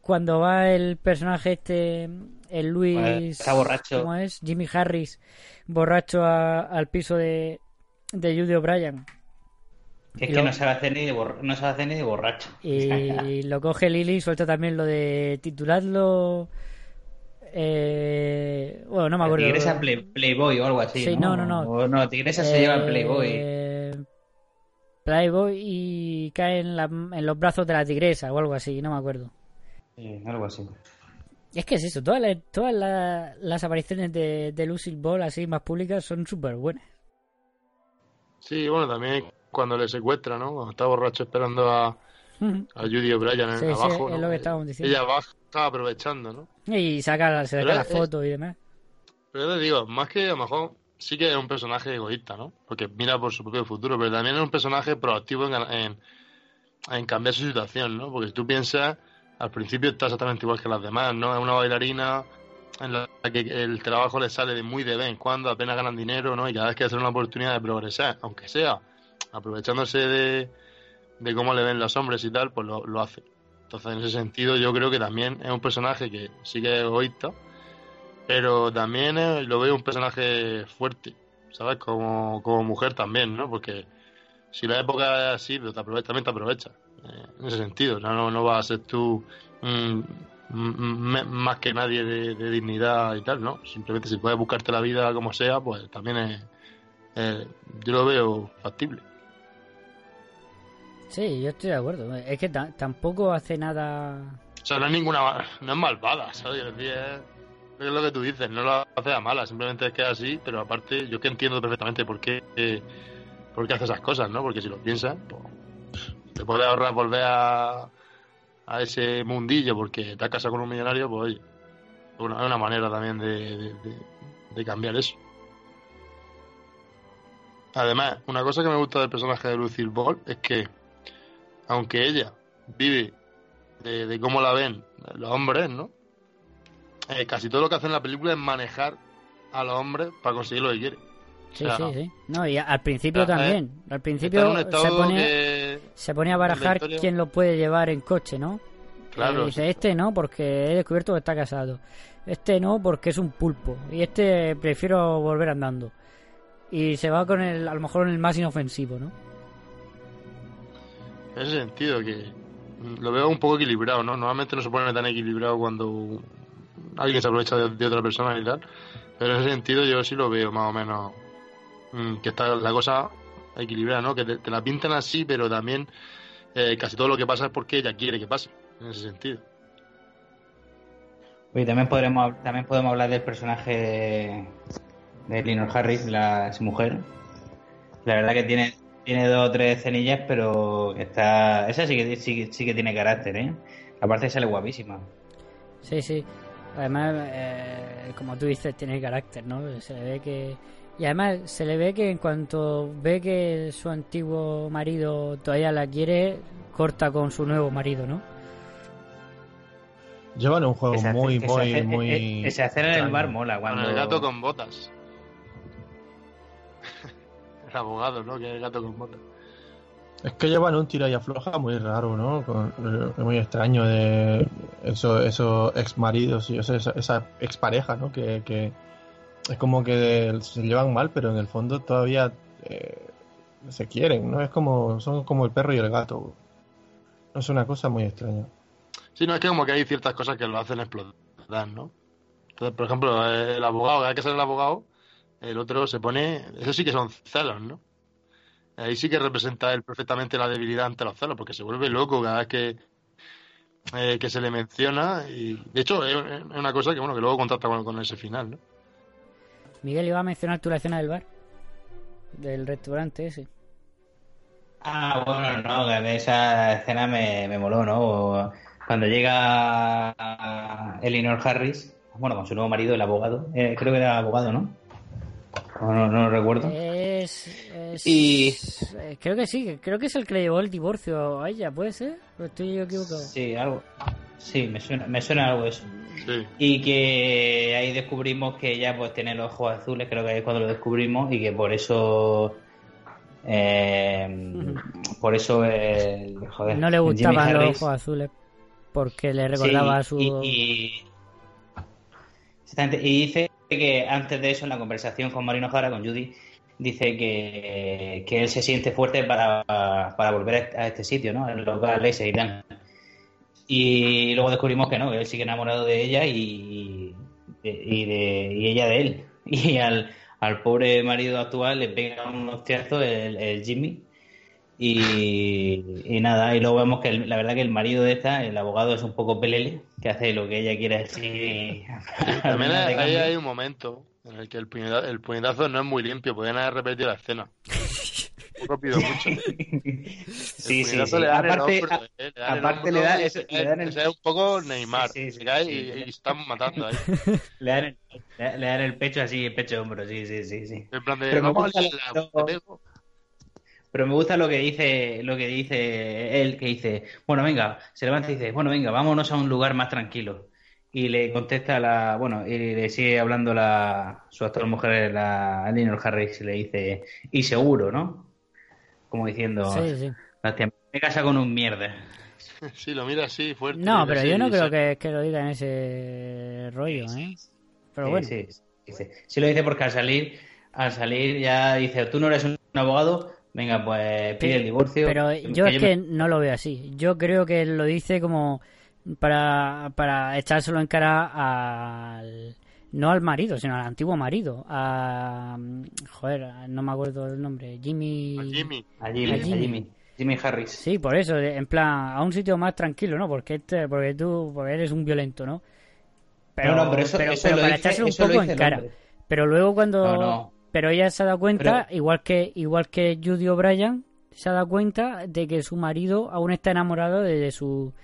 Cuando va el personaje este, el Luis... Está borracho. ¿Cómo es? Jimmy Harris, borracho a- al piso de, de Judy O'Brien. Es Y que lo- no sabe hacer ni de, borr- no sabe hacer ni de borracho. Y lo coge Lily y suelta también lo de titularlo. Eh, bueno, no me La acuerdo. tigresa Play- Playboy o algo así. Sí, no, no, no. O no, tigresa se lleva el Playboy. Eh, Playboy y cae en, la- en los brazos de la tigresa o algo así, no me acuerdo. Sí, algo así. Y es que es eso, todas las, todas las, las apariciones de, de Lucille Ball así más públicas son súper buenas. Sí, bueno, también cuando le secuestra, ¿no? Cuando está borracho esperando a, a Judy O'Brien en Sí, sí, abajo. es ¿no? lo que estábamos diciendo. Ella baja aprovechando, ¿no? Y saca, la- se saca las es- fotos y demás. Pero te digo, más que a lo mejor sí que es un personaje egoísta, ¿no? Porque mira por su propio futuro, pero también es un personaje proactivo en, en, en cambiar su situación, ¿no? Porque si tú piensas, al principio está exactamente igual que las demás, ¿no? Es una bailarina en la que el trabajo le sale de muy de vez en cuando, apenas ganan dinero, ¿no? Y cada vez que hacer una oportunidad de progresar, aunque sea aprovechándose de, de cómo le ven los hombres y tal, pues lo, lo hace. Entonces, en ese sentido, yo creo que también es un personaje que sí que es egoísta, pero también eh, lo veo un personaje fuerte, ¿sabes? Como, como mujer también, ¿no? Porque si la época es así, pero aprovecha, también te aprovecha. eh, en ese sentido, no, no, no vas a ser tú mm, mm, más que nadie de, dignidad y tal, ¿no? Simplemente si puedes buscarte la vida como sea, pues también es, yo lo veo factible. Sí, yo estoy de acuerdo. Es que tampoco hace nada. O sea, no es ninguna. No es malvada, ¿sabes? Es, lo que tú dices, no lo hace a mala, simplemente es que es así, pero aparte, yo que entiendo perfectamente por qué, eh, por qué hace esas cosas, ¿no? Porque si lo piensas, pues, te puedes ahorrar volver a, a ese mundillo porque te has casado con un millonario, pues oye, es una, manera también de, de cambiar eso. Además, una cosa que me gusta del personaje de Lucille Ball es que, aunque ella vive de, de cómo la ven los hombres, ¿no? Eh, casi todo lo que hace en la película es manejar a los hombres para conseguir lo que quiere. Sí, o sea, sí, sí. No, y al principio o sea, también. Eh, al principio se pone, que... se pone a barajar quién lo puede llevar en coche, ¿no? Claro. Y dice, sí. este no, porque he descubierto que está casado. Este no, porque es un pulpo. Y este prefiero volver andando. Y se va con el, a lo mejor el más inofensivo, ¿no? En ese sentido, que lo veo un poco equilibrado, ¿no? Normalmente no se pone tan equilibrado cuando alguien se aprovecha de, otra persona y tal. Pero en ese sentido yo sí lo veo más o menos mmm, que está la cosa equilibrada, ¿no? Que te, la pintan así, pero también eh, casi todo lo que pasa es porque ella quiere que pase, en ese sentido. Oye, también podremos también podemos hablar del personaje de, de Eleanor Harris, la su mujer. La verdad que tiene tiene dos o tres cenillas, pero está esa sí que sí, sí que tiene carácter, ¿eh? Aparte sale guapísima. Sí, sí. Además, eh, como tú dices, tiene carácter, ¿no? Se le ve que. Y además, se le ve que en cuanto ve que su antiguo marido todavía la quiere, corta con su nuevo marido, ¿no? Llevan un juego muy, muy, muy. Ese hacer en el bar mola. Cuando... Con el gato con botas. El abogado, ¿no? Que es el gato con botas. Es que llevan un tira y afloja muy raro, ¿no? Con- eh, muy extraño de eso, esos ex maridos y esa, esa ex pareja, ¿no? Que, que es como que se llevan mal, pero en el fondo todavía eh, se quieren, ¿no? Es como, son como el perro y el gato. No es una cosa muy extraña. Sí, no, es que como que hay ciertas cosas que lo hacen explotar, ¿no? Entonces, por ejemplo, el abogado, cada vez que sale el abogado, el otro se pone... Eso sí que son celos, ¿no? Ahí sí que representa él perfectamente la debilidad ante los celos, porque se vuelve loco cada vez que, eh, que se le menciona. Y de hecho, es una cosa que, bueno, que luego contacta con, con ese final, ¿no? Miguel iba a mencionar tú la escena del bar. Del restaurante ese. Ah, bueno, no, que esa escena me, me moló, ¿no? Cuando llega Eleanor Harris, bueno, con su nuevo marido, el abogado, eh, creo que era abogado, ¿no? No, no, no lo recuerdo. Es, es- Y- eh, Creo que sí, creo que es el que le llevó el divorcio a ella, ¿puede ser? ¿O estoy yo equivocado? Sí, algo. Sí, me suena, me suena algo eso. Sí. Y que ahí descubrimos que ella pues tiene los ojos azules, creo que ahí es cuando lo descubrimos, y que por eso. eh, por eso el, joder, no le gustaban los ojos azules porque le recordaba a su... y, y- Exactamente, y dice que antes de eso, en la conversación con Marino Jara, con Judy, dice que, que él se siente fuerte para, para volver a este sitio, ¿no? El local ese y tal. Y luego descubrimos que no, que él sigue enamorado de ella y, y, de, y ella de él. Y al, al pobre marido actual le pega un hostiazo el Jimmy. Y, y nada, y luego vemos que el- la verdad que el marido de esta, el abogado, es un poco pelele, que hace lo que ella quiere así. También De hay, ahí hay un momento en el que el puñetazo, el puñetazo no es muy limpio, podrían haber repetido la escena. Poco pido mucho. Sí, sí, sí. le Aparte, hombro, eh, le aparte le da y eso- se le da en el- cae un poco Neymar. Sí, sí, sí, se cae sí. y, y están matando ahí. le dan, el, le, dan el pecho así, el pecho hombro, sí, sí, sí, sí. En plan de, Pero vamos a la, pego. Pero me gusta lo que dice, lo que dice él, que dice, bueno, venga, se levanta y dice, bueno, venga, vámonos a un lugar más tranquilo. Y le contesta la, bueno, y le sigue hablando la, su actual mujer, la Eleanor Harris, y le dice, y seguro, ¿no? Como diciendo, Sí, sí. "Hostia, me casa con un mierda. Sí, lo mira así, fuerte. No, pero así, yo no creo que, que lo diga en ese rollo, ¿eh? Pero Sí, bueno, sí, sí. Sí lo dice porque al salir, al salir ya dice, tú no eres un abogado, venga, pues pide el divorcio. Pero yo es que no lo veo así. Yo creo que lo dice como para, para echárselo en cara al no al marido, sino al antiguo marido. A. Joder, no me acuerdo el nombre. Jimmy. A Jimmy. A Jimmy, a Jimmy. Jimmy Harris. Sí, por eso, en plan, a un sitio más tranquilo, ¿no? Porque este, porque tú porque eres un violento, ¿no? Pero, No, no, pero eso- pero, eso pero lo para dice- echárselo un poco en cara. Pero luego cuando. No, no. Pero ella se ha dado cuenta, Pero- igual que igual que Judy O'Brien, se ha dado cuenta de que su marido aún está enamorado de, de su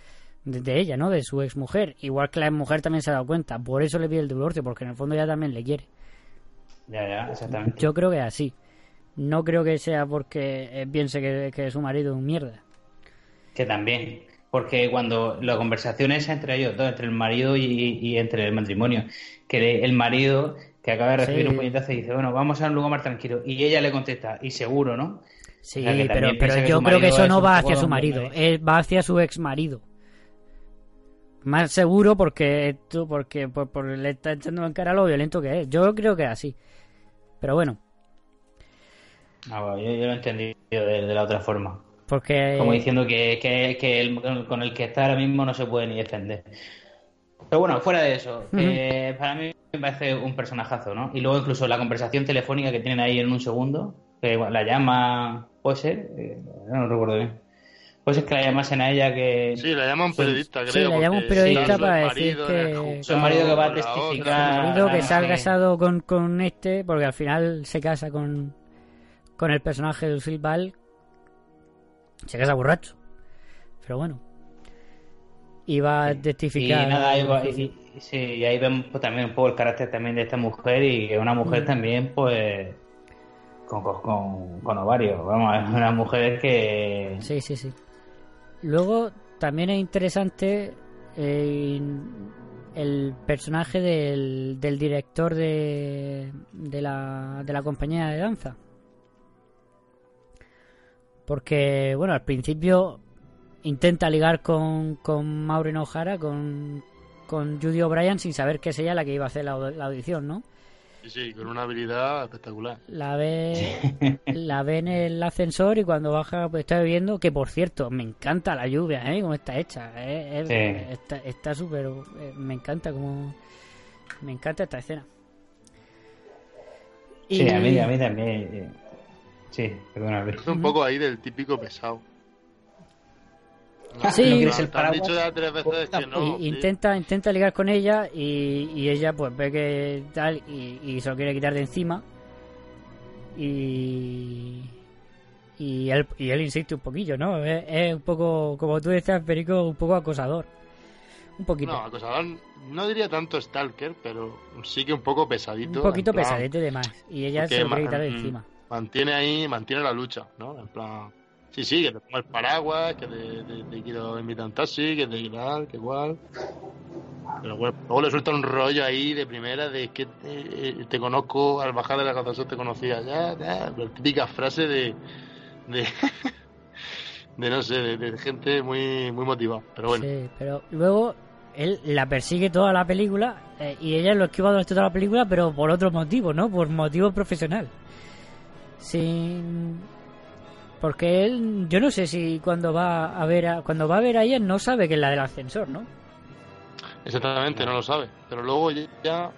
de, de ella, ¿no? De su exmujer. Igual que la exmujer también se ha dado cuenta. Por eso le pide el divorcio, porque en el fondo ella también le quiere. Ya, ya, exactamente. Yo creo que es así. No creo que sea porque eh, piense que, que su marido es un mierda. Que también. Porque cuando la conversación es entre ellos dos, entre el marido y, y entre el matrimonio, que el marido que acaba de recibir Sí. un puñetazo y dice, bueno, vamos a un lugar más tranquilo. Y ella le contesta, y seguro, ¿no? Sí, O sea, que pero, yo creo que eso es no va hacia su marido, hombre. eh, va hacia su ex marido. Más seguro porque tú, porque por, por le está echando en cara lo violento que es. Yo creo que es así. Pero bueno, Ah, bueno, yo, yo lo he entendido de, de la otra forma. porque Como diciendo que, que, que el, con el que está ahora mismo no se puede ni defender. Pero bueno, fuera de eso, que para mí me parece un personajazo, ¿no? Y luego incluso la conversación telefónica que tienen ahí en un segundo, que bueno, la llama, puede ser, Eh, no recuerdo bien. Puede ser que la llamasen a ella que... Sí, la llama un periodista, creo. sí, le llama un periodista para decir que Su marido que va a la testificar. su marido que se ha sí. casado con, con este, porque al final se casa con, con el personaje de Lucille Ball, se casa borracho. Pero bueno. Y va a Y testificar. nada, ahí va- y- y- sí, y ahí vemos pues, también un poco el carácter también de esta mujer y que una mujer Mm. también, pues, con, con, con, con ovarios. Vamos, es una mujer que... Sí, sí, sí. Luego también es interesante eh, el personaje del, del director de, de, la, de la compañía de danza. Porque, bueno, al principio intenta ligar con, con Maureen O'Hara, con, con Judy O'Brien, sin saber que es ella la que iba a hacer la, la audición, ¿no? Sí, sí, con una habilidad espectacular. La ve, la ve en el ascensor y cuando baja pues está bebiendo, que por cierto, me encanta la lluvia, ¿eh? Como está hecha, ¿eh? Es- Sí. está está súper, eh, me encanta como, me encanta esta escena. Sí, a mí, a mí también. eh, Sí, perdona. Es un poco ahí del típico pesado. No, Sí. no, ¿No quieres el paraguas? dicho ya tres veces que no. Y- sí. intenta intenta ligar con ella y, y ella pues ve que tal y, y se lo quiere quitar de encima y y él y él insiste un poquillo no es, es un poco como tú decías Perico un poco acosador un poquito No, acosador, no diría tanto Stalker, pero sí que un poco pesadito. un poquito plan, pesadete de más y ella porque se lo quiere quitar de mm, encima Mantiene ahí, mantiene la lucha, ¿no? En plan, sí, sí, que te pongo el paraguas, que te, quiero invitar a un taxi, que te tal, que igual. Pero bueno, luego le suelta un rollo ahí de primera de que te, te conozco, al bajar de la catástrofe te conocía ya, ya, la típica frase de, de, de no sé, de, de gente muy, muy motivada. Pero bueno, Sí, pero luego él la persigue toda la película eh, y ella lo esquiva durante toda la película, pero por otro motivo, ¿no? Por motivo profesional. Sin... Porque él, yo no sé si cuando va a ver a, cuando va a ver a ella no sabe que es la del ascensor, ¿no? exactamente, no lo sabe. Pero luego ya-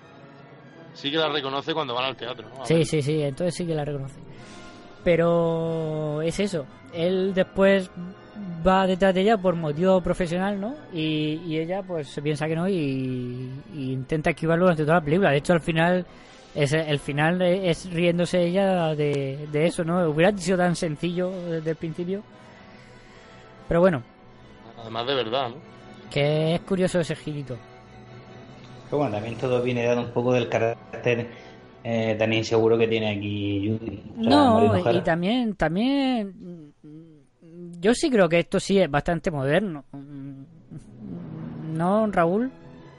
sí que la reconoce cuando van al teatro, Sí, ver. sí, sí, entonces sí que la reconoce. Pero es eso. Él después va detrás de ella por motivo profesional, ¿no? Y, y ella pues se piensa que no y, y intenta esquivarlo durante toda la película. De hecho, al final, es, el final es riéndose ella de, de eso, ¿no? Hubiera sido tan sencillo desde el principio. Pero bueno, Además de verdad, ¿no? que es curioso ese girito. Pero bueno, también todo viene dado un poco del carácter eh, tan inseguro que tiene aquí Judy. No, y también, también, mm, yo sí creo que esto sí es bastante moderno. Mm, ¿No, Raúl?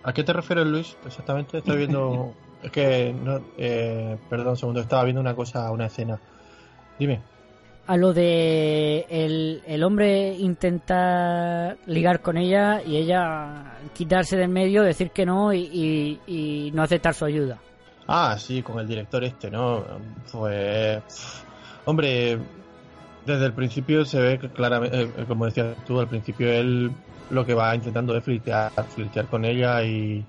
¿A qué te refieres, Luis? Exactamente, estoy viendo. es que. No, eh, perdón un segundo, estaba viendo una cosa, una escena. Dime. A lo de el, el hombre intentar ligar con ella y ella quitarse del medio, decir que no y, y- y no aceptar su ayuda. Ah, sí, con el director este, ¿no? Pues. Hombre. Desde el principio se ve que claramente, eh, como decías tú, al principio él lo que va intentando es flirtear, flirtear con ella y,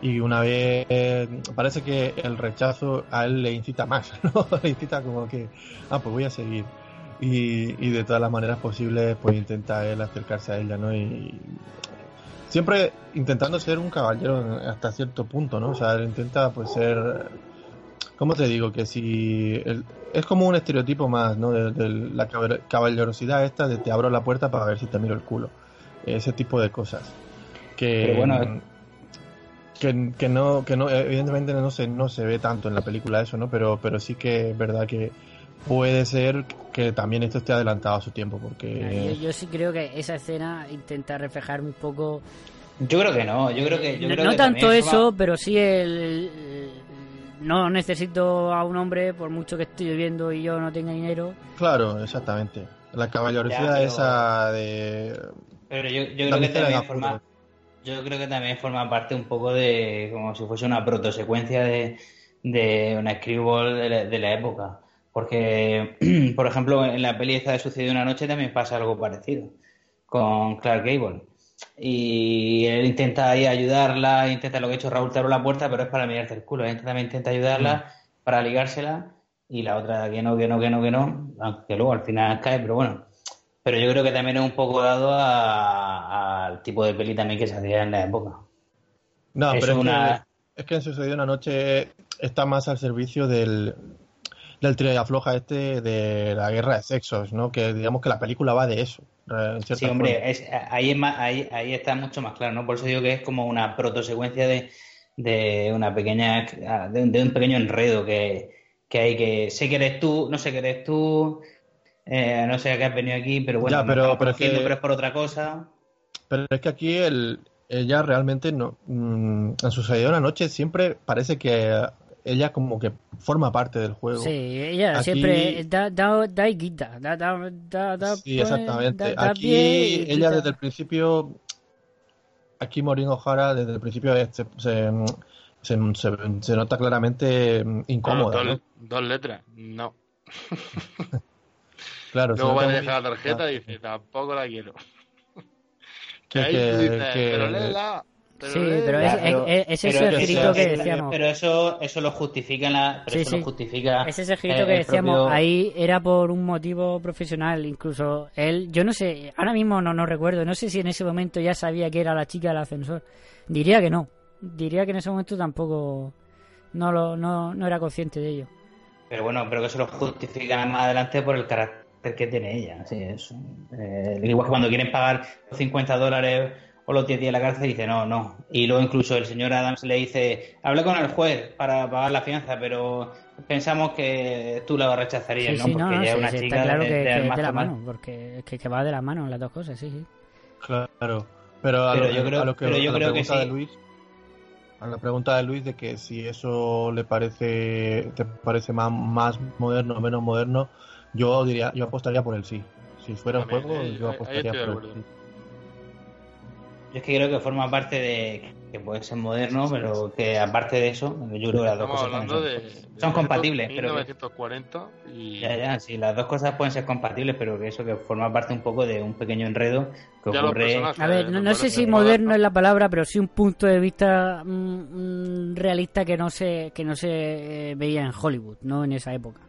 y una vez eh, parece que el rechazo a él le incita más, ¿no? le incita como que, ah, pues voy a seguir. Y, y de todas las maneras posibles, pues intenta él acercarse a ella, ¿no? Y siempre intentando ser un caballero hasta cierto punto, ¿no? O sea, él intenta pues ser, ¿cómo te digo? Que si el- es como un estereotipo más, ¿no? De, de la caballerosidad esta de te abro la puerta para ver si te miro el culo, ese tipo de cosas. Que Pero bueno, que, que no, que no, evidentemente no se, no se ve tanto en la película eso, ¿no? Pero, pero sí que es verdad que puede ser que también esto esté adelantado a su tiempo, Yo, porque yo sí creo que esa escena intenta reflejar un poco. Yo creo que no, yo creo que. Yo no creo no que tanto eso, pero sí el, el- No necesito a un hombre, por mucho que estoy viviendo y yo no tenga dinero. claro, exactamente. La caballerosidad Ya, pero- esa de Pero yo, creo que también forma. Yo creo que también forma parte un poco de. como si fuese una protosecuencia de, de una screwball de la, de la época. Porque, por ejemplo, en la peli esta de Sucedió una noche también pasa algo parecido. Con Clark Gable. Y él intenta ahí ayudarla, intenta lo que ha hecho Raúl, te abro la puerta, pero es para mirarte el culo. Él también intenta ayudarla para ligársela y la otra que no, que no, que no, que no, aunque luego al final cae, pero bueno. Pero yo creo que también es un poco dado a- al tipo de peli también que se hacía en la época. No, Es pero es, una- que, es que en Sucedió una noche está más al servicio del, del tira y afloja este de la guerra de sexos, ¿no? Que digamos que la película va de eso, Sí, hombre, es, ahí, es más, ahí, ahí está mucho más claro, ¿no? Por eso digo que es como una protosecuencia de, de una pequeña, de un, de un pequeño enredo que, que hay que, sé que eres tú, no sé que eres tú, eh, no sé a qué has venido aquí, pero bueno, Ya, pero- pero es que- pero es por otra cosa. Pero es que aquí el, ella realmente no. mm, en Sucedió una noche siempre parece que ella como que forma parte del juego. Sí, ella Aquí- siempre da, da, da y quita. Da, da, da, da, Sí, pues, exactamente. da- da Aquí pie ella desde el principio, aquí Maureen O'Hara desde el principio eh, se, se, se- se- se nota claramente mm, incómoda, dos, ¿no? dos letras, no. Claro, Luego va nota a dejar la tarjeta y dice, tampoco la quiero. Que- Que ahí que- tú dices, que- pero léela. Pero Sí, léela". pero es, pero- es- es ese pero escrito eso- que pero- decíamos. Pero eso, eso lo justifica la, pero Sí, eso sí. lo justifica. Ese es el escrito eh, que decíamos, propio- ahí era por un motivo profesional, incluso él, yo no sé, ahora mismo no, no recuerdo, no sé si en ese momento ya sabía que era la chica del ascensor. Diría que no, diría que en ese momento tampoco no, lo, no, no era consciente de ello. Pero bueno, pero que eso lo justifica más adelante por el carácter que tiene ella. Sí, eso. Eh, igual que cuando quieren pagar los 50 dólares o los 10 días en la cárcel, dice no, no. Y luego incluso el señor Adams le dice, habla con el juez para pagar la fianza, pero pensamos que tú la rechazarías, Sí, ¿no? sí, Porque no, ella sí, es una sí, chica está claro de, que, de que es de la mano, porque es que, que va de la mano las dos cosas, sí, sí. Claro, pero a, Pero lo, yo creo- a lo que, pero yo a la creo pregunta de Luis, a la pregunta de Luis de que si eso le parece, te parece más, más moderno o menos moderno, yo diría, yo apostaría por el sí. Si fuera un También, juego, ahí- yo apostaría por el sí. Yo es que creo que forma parte de que puede ser moderno, pero que aparte de eso, yo creo que las dos Estamos cosas de, son, de son compatibles, pero que- 1940 y Ya, ya, sí, las dos cosas pueden ser compatibles, pero que eso que forma parte un poco de un pequeño enredo que Ya ocurre. A ver, no, no sé si moderno. moderno es la palabra, pero sí un punto de vista mm, mm, realista que no se que no se eh, veía en Hollywood, no en esa época.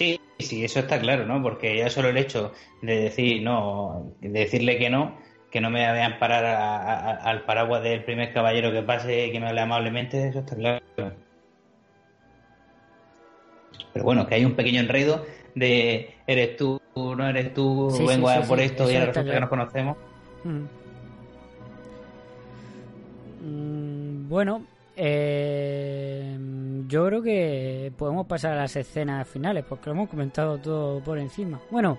Sí, sí, eso está claro, ¿no? Porque ya solo el hecho de decir no, de decirle que no, que no me vean parar a- a- al paraguas del primer caballero que pase y que me hable amablemente, eso está claro. Pero bueno, que hay un pequeño enredo de eres tú, no eres tú, Sí, sí, vengo a sí, por esto y ahora resulta que claro. nos conocemos. Mm, Bueno, eh, yo creo que podemos pasar a las escenas finales, porque lo hemos comentado todo por encima. Bueno,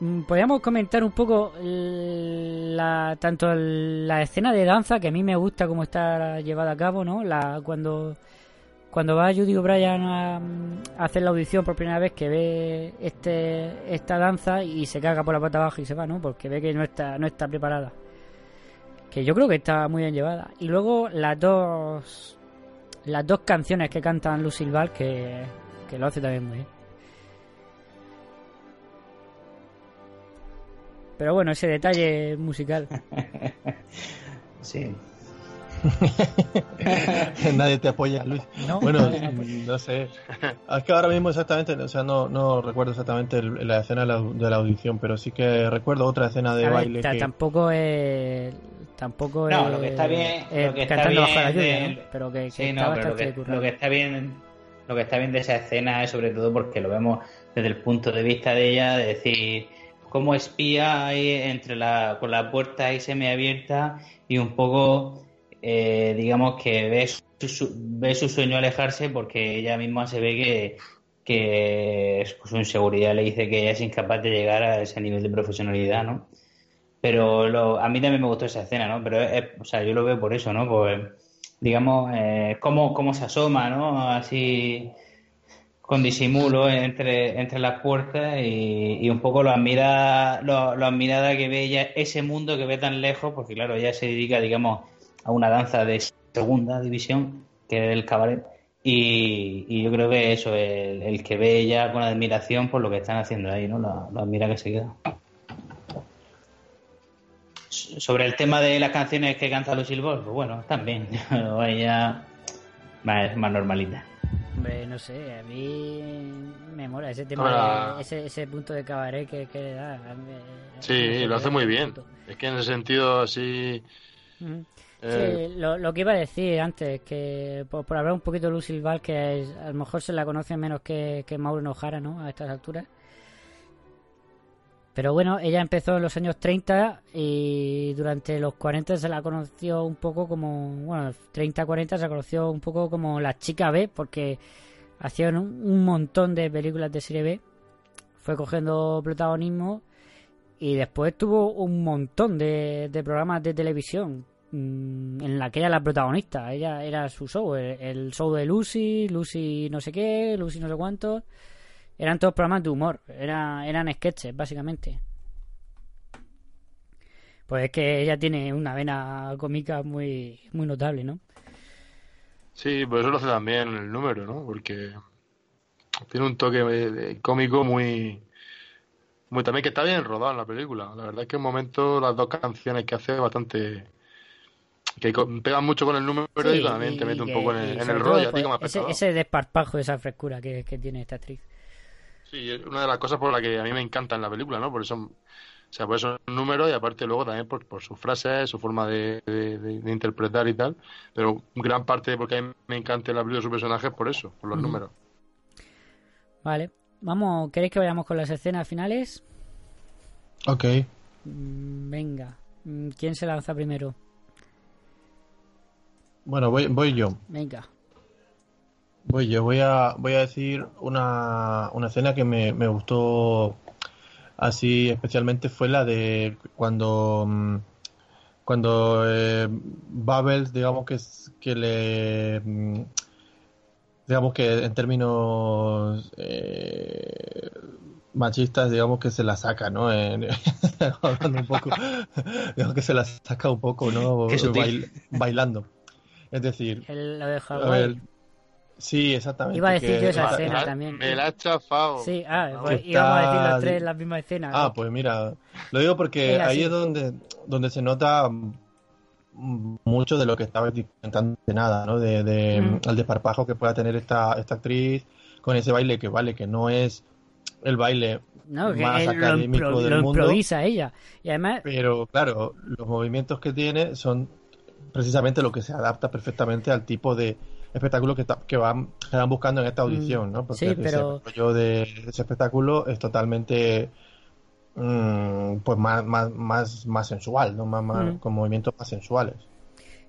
mm, podríamos comentar un poco la, tanto la escena de danza, que a mí me gusta cómo está llevada a cabo, ¿no? La, cuando, cuando va Judy O'Brien a, a hacer la audición por primera vez, que ve este, esta danza y se caga por la pata abajo y se va, ¿no? Porque ve que no está, no está preparada que yo creo que está muy bien llevada. Y luego las dos las dos canciones que cantan Lucille Ball, que, que lo hace también muy bien. Pero bueno, ese detalle musical. Sí. Nadie te apoya, Luis. No, bueno, no, sé. Es que ahora mismo exactamente, o sea, no, no recuerdo exactamente la escena de la, de la, audición, pero sí que recuerdo otra escena de baile. Tampoco es Tampoco No, es. lo que está bien- es lo que está cantando bien bajo la lluvia, ¿no? Pero que, que Sí, está no, pero lo que, currado. lo que está bien lo que está bien de esa escena es sobre todo porque lo vemos desde el punto de vista de ella, de decir cómo espía ahí entre la, con la puerta ahí semiabierta y un poco, eh, digamos que ve su, su- ve su sueño alejarse porque ella misma se ve que, que su inseguridad le dice que ella es incapaz de llegar a ese nivel de profesionalidad, ¿no? Pero lo- a mí también me gustó esa escena, ¿no? Pero, o sea, yo lo veo por eso, ¿no? Pues, digamos, eh, cómo, cómo se asoma, ¿no? Así, con disimulo entre, entre las puertas y, y un poco lo admira, lo, lo admirada que ve ella ese mundo que ve tan lejos, porque claro, ella se dedica, digamos, a una danza de segunda división, que es el cabaret. Y, y yo creo que eso, el, el que ve ella con admiración por lo que están haciendo ahí, ¿no? Lo, lo admira que se queda. Sobre el tema de las canciones que canta Lucille Ball, pues bueno, también. Ella más, más normalita. Hombre, no sé, a mí me mola ese tema, Ahora- de- ese, ese punto de cabaret que, que le da. a mí- Sí, lo hace muy bien. Es que en ese sentido así... Eh, Sí, lo, lo que iba a decir antes, que por, por hablar un poquito de Lucille Ball, que es- a lo mejor se la conoce menos que, que Maureen O'Hara, ¿no? A estas alturas. Pero bueno, ella empezó en los años 30 y durante los 40 se la conoció un poco como, bueno, 30-40 se la conoció un poco como la chica B, porque hacían un, montón de películas de serie B, fue cogiendo protagonismo y después tuvo un montón de, de programas de televisión mm, en la que ella era la protagonista. Ella era su show, el, el show de Lucy, Lucy no sé qué, Lucy no sé cuánto. Eran todos programas de humor, era, eran sketches, básicamente. Pues es que ella tiene una vena cómica muy, muy notable, ¿no? Sí, por eso lo hace también el número, ¿no? Porque tiene un toque de- de cómico muy, muy también que está bien rodado en la película. La verdad es que en un momento las dos canciones que hace bastante que pegan mucho con el número Sí, y también te mete un poco en el, en rollo pues, ese, ese desparpajo, esa frescura que, que tiene esta actriz. Sí, es una de las cosas por las que a mí me encanta en la película, ¿no? Por eso, o sea, por esos números y aparte luego también por, por sus frases, su forma de, de- de- de interpretar y tal. Pero gran parte de por qué a mí me encanta la película de su personaje es por eso, por los números. Vale, vamos, ¿queréis que vayamos con las escenas finales? Ok. Mm, Venga, Mm, ¿quién se lanza primero? Bueno, voy, voy yo. Venga. Voy yo. Voy a, voy a decir una, una escena que me, me gustó así especialmente fue la de cuando mm, cuando eh, Bubbles digamos que que le mm, digamos que en términos eh, machistas digamos que se la saca no En- hablando un poco digamos que se la saca un poco no Qué sutil. Bail- bailando es decir El, lo de Hawái. Sí exactamente Iba a decir que- yo esa ah, escena también. Me la ha chafado. Sí, ah, pues íbamos a decir los tres la misma escena. Ah, ¿no? pues mira, lo digo porque ahí es donde, donde se nota mucho de lo que estaba comentando de nada, ¿no? De, de, Mm. el desparpajo que pueda tener esta, esta actriz con ese baile que vale, que no es el baile No, que más lo, académico impro- del lo mundo, improvisa ella. Y además, pero claro, los movimientos que tiene son precisamente lo que se adapta perfectamente al tipo de espectáculo que, que van, que van buscando en esta audición, ¿no? Porque Mm. sí, pero- desarrollo de ese espectáculo es totalmente mm, pues más, más, más, más sensual, ¿no? Más, más- Mm. con movimientos más sensuales.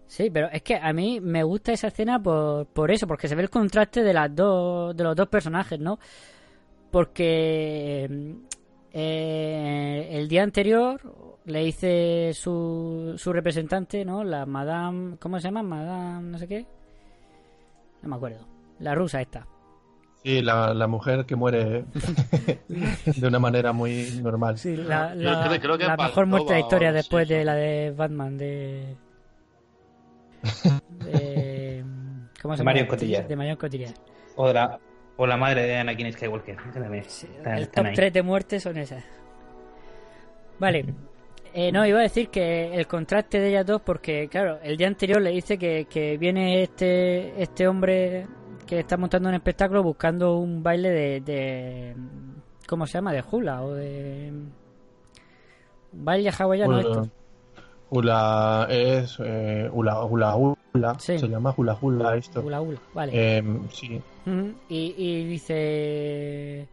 sí, pero es que a mí me gusta esa escena por, por eso, porque se ve el contraste de las dos, de los dos personajes, ¿no? Porque mm, eh, el día anterior le dice su, su representante, ¿no? La Madame, ¿cómo se llama? Madame, no sé qué. No me acuerdo. La rusa esta. Sí, la, la mujer que muere de una manera muy normal. Sí, la, la- creo- creo que la es mejor muerte de historia después de la de Batman de... de- ¿Cómo se De llama? Marion Cotillard. De Marion Cotillard. O la, o la madre de Anakin Skywalker. Sí, el top ahí. 3 de muertes son esas. Vale. Eh, no, iba a decir que el contraste de ellas dos, porque claro, el día anterior le dice que, que viene este, este hombre que está montando un espectáculo buscando un baile de, de ¿cómo se llama? De hula o de baile hawaiano Hula. esto. Hula es eh, hula hula hula. Sí. Se llama hula hula esto. Hula hula, vale. Eh, sí. Y, y dice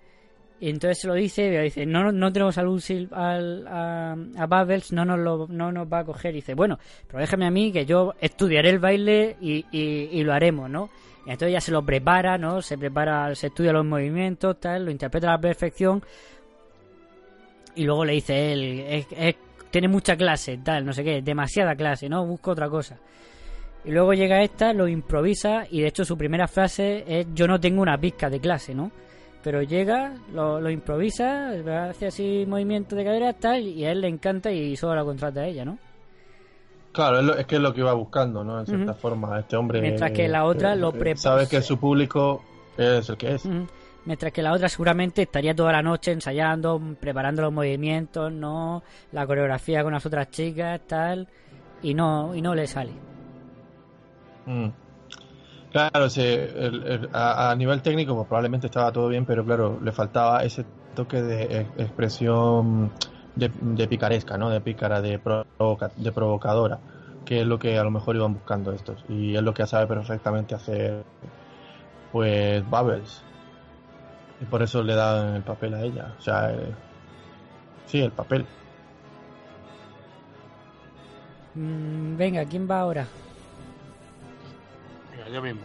entonces se lo dice dice no no tenemos al, Usil- al a, a Bubbles no nos lo no nos va a coger y dice bueno pero déjame a mí que yo estudiaré el baile y, y, y lo haremos no y entonces ya se lo prepara no se prepara se estudia los movimientos tal lo interpreta a la perfección. Y luego le dice él es, es- tiene mucha clase tal no sé qué demasiada clase no busco otra cosa. Y luego llega esta, lo improvisa y de hecho su primera frase es yo no tengo una pizca de clase, ¿no? Pero llega, lo, lo improvisa, hace así movimiento de cadera tal y a él le encanta y solo la contrata a ella, ¿no? Claro, es, lo- es que es lo que iba buscando, ¿no? En cierta Ujú. forma, este hombre. Mientras que la otra lo eh, prepara- Sabe que su público es el que es. Mientras que la otra seguramente estaría toda la noche ensayando, preparando los movimientos, ¿no? La coreografía con las otras chicas, tal, y no, y no le sale. Mm. Claro, el- a, nivel técnico pues, probablemente estaba todo bien, pero claro, le faltaba ese toque de e- expresión de, de picaresca, ¿no? De pícara, de, provoca- de provocadora, que es lo que a lo mejor iban buscando estos. Y es lo que sabe perfectamente hacer, pues, Bubbles. Y por eso le dan el papel a ella. O sea, eh, sí, el papel. Mm, venga, ¿quién va ahora? Yo mismo.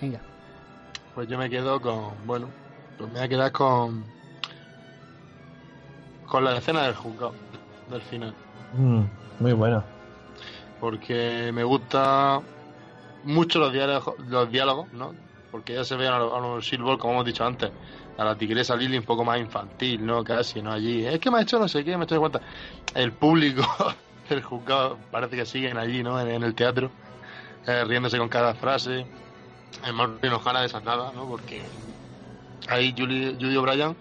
Venga. Pues yo me quedo con, bueno, pues me voy a quedar con con la escena del juzgado, del final, Mm, muy buena. porque me gusta mucho los diálogos, los diálogos, ¿no? Porque ya se ve a los, a los Silver, como hemos dicho antes, a la tigresa Lily un poco más infantil, ¿no? Casi, ¿no? Allí, es que me ha hecho no sé qué, me estoy dando cuenta. El público del juzgado parece que siguen allí, ¿no? En, en el teatro, eh, riéndose con cada frase. El Maureen O'Hara desatada, ¿no? Porque ahí Julie, Judy O'Brien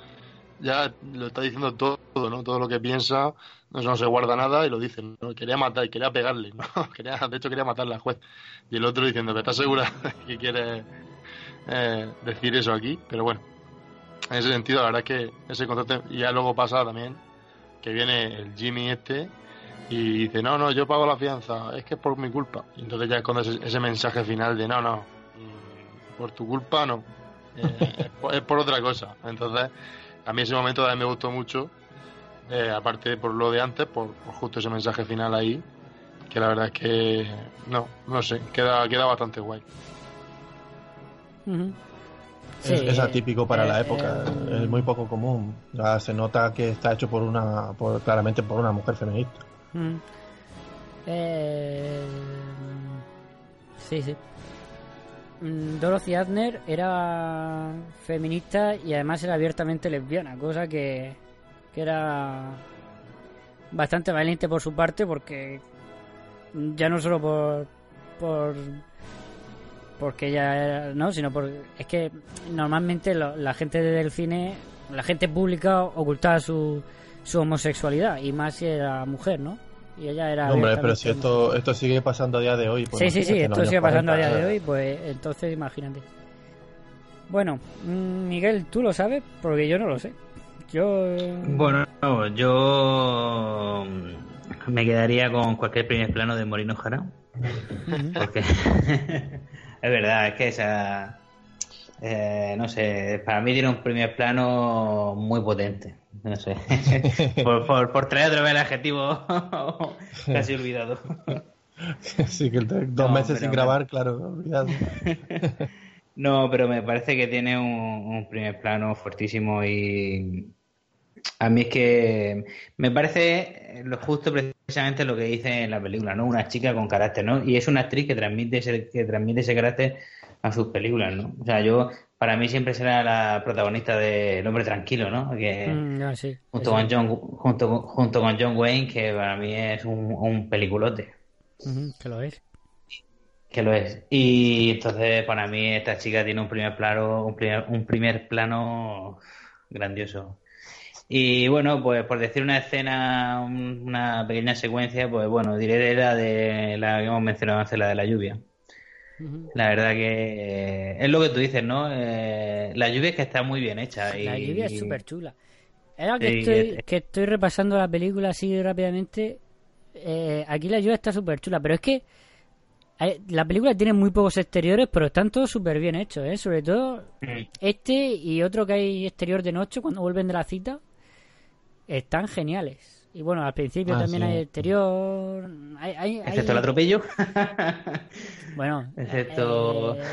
ya lo está diciendo todo, ¿no? Todo lo que piensa, no, no se guarda nada y lo dice, ¿no? Quería matar, quería pegarle, ¿no? Quería, de hecho quería matarle al juez. Y el otro diciendo que está segura que quiere eh, decir eso aquí, pero bueno. En ese sentido, la verdad es que ese concepto, y ya luego pasa también que viene el Jimmy este y dice, no, no, yo pago la fianza, es que es por mi culpa. Y entonces ya es cuando ese, ese mensaje final de, no, no, mm, por tu culpa no, eh, es, por, es por otra cosa. Entonces, a mí ese momento también me gustó mucho, eh, aparte por lo de antes, por, por justo ese mensaje final ahí, que la verdad es que, no, no sé, queda, queda bastante guay. Es, Sí, es atípico para eh, la época, es muy poco común. Ya se nota que está hecho por una, por, claramente por una mujer feminista. Eh, sí, sí. Mm, Dorothy Adner era feminista y además era abiertamente lesbiana, cosa que, que era bastante valiente por su parte porque ya no solo por por porque ella era, no sino por es que normalmente la gente del cine la gente pública ocultaba su, su homosexualidad y más si era mujer no y ella era No, hombre, pero si esto, esto sigue pasando a día de hoy. pues sí, sí, sí, esto sigue pasando a 40, día de hoy, pues entonces imagínate. Bueno, mm, Miguel, ¿tú lo sabes? Porque yo no lo sé. Yo... eh, Bueno, no, yo mm, me quedaría con cualquier primer plano de Morino Jara. Porque es verdad, es que esa. Eh, no sé, para mí tiene un primer plano muy potente. No sé. por, por, por traer otra vez el adjetivo casi olvidado. sí, que el- dos No, meses sin me- grabar, claro, olvidado. No, pero me parece que tiene un, un primer plano fortísimo y a mí es que me parece lo justo precisamente lo que dice en la película, ¿no? Una chica con carácter, ¿no? Y es una actriz que transmite ese, que transmite ese carácter a sus películas, ¿no? O sea, yo, para mí siempre será la protagonista de El hombre tranquilo, ¿no? Que, mm, sí, junto, con John, junto, junto con John Wayne, que para mí es un, un peliculote. Que lo es. Que lo es. Y entonces para mí esta chica tiene un primer plano, un primer, un primer plano grandioso. Y bueno, pues por decir una escena, un- una pequeña secuencia, pues bueno, diré la de la que hemos mencionado antes, la de la lluvia. La verdad que eh, es lo que tú dices, ¿no? Eh, la lluvia es que está muy bien hecha. Y, La lluvia es súper chula. Ahora que, Sí, estoy, es- que estoy repasando la película así rápidamente, eh, aquí la lluvia está súper chula, pero es que la película tiene muy pocos exteriores, pero están todos súper bien hechos, ¿eh? Sobre todo este y otro que hay exterior de noche cuando vuelven de la cita, están geniales. Y bueno, al principio Ah, también sí. hay exterior... Hay, hay- hay- Excepto el atropello. Bueno, Excepto... eh,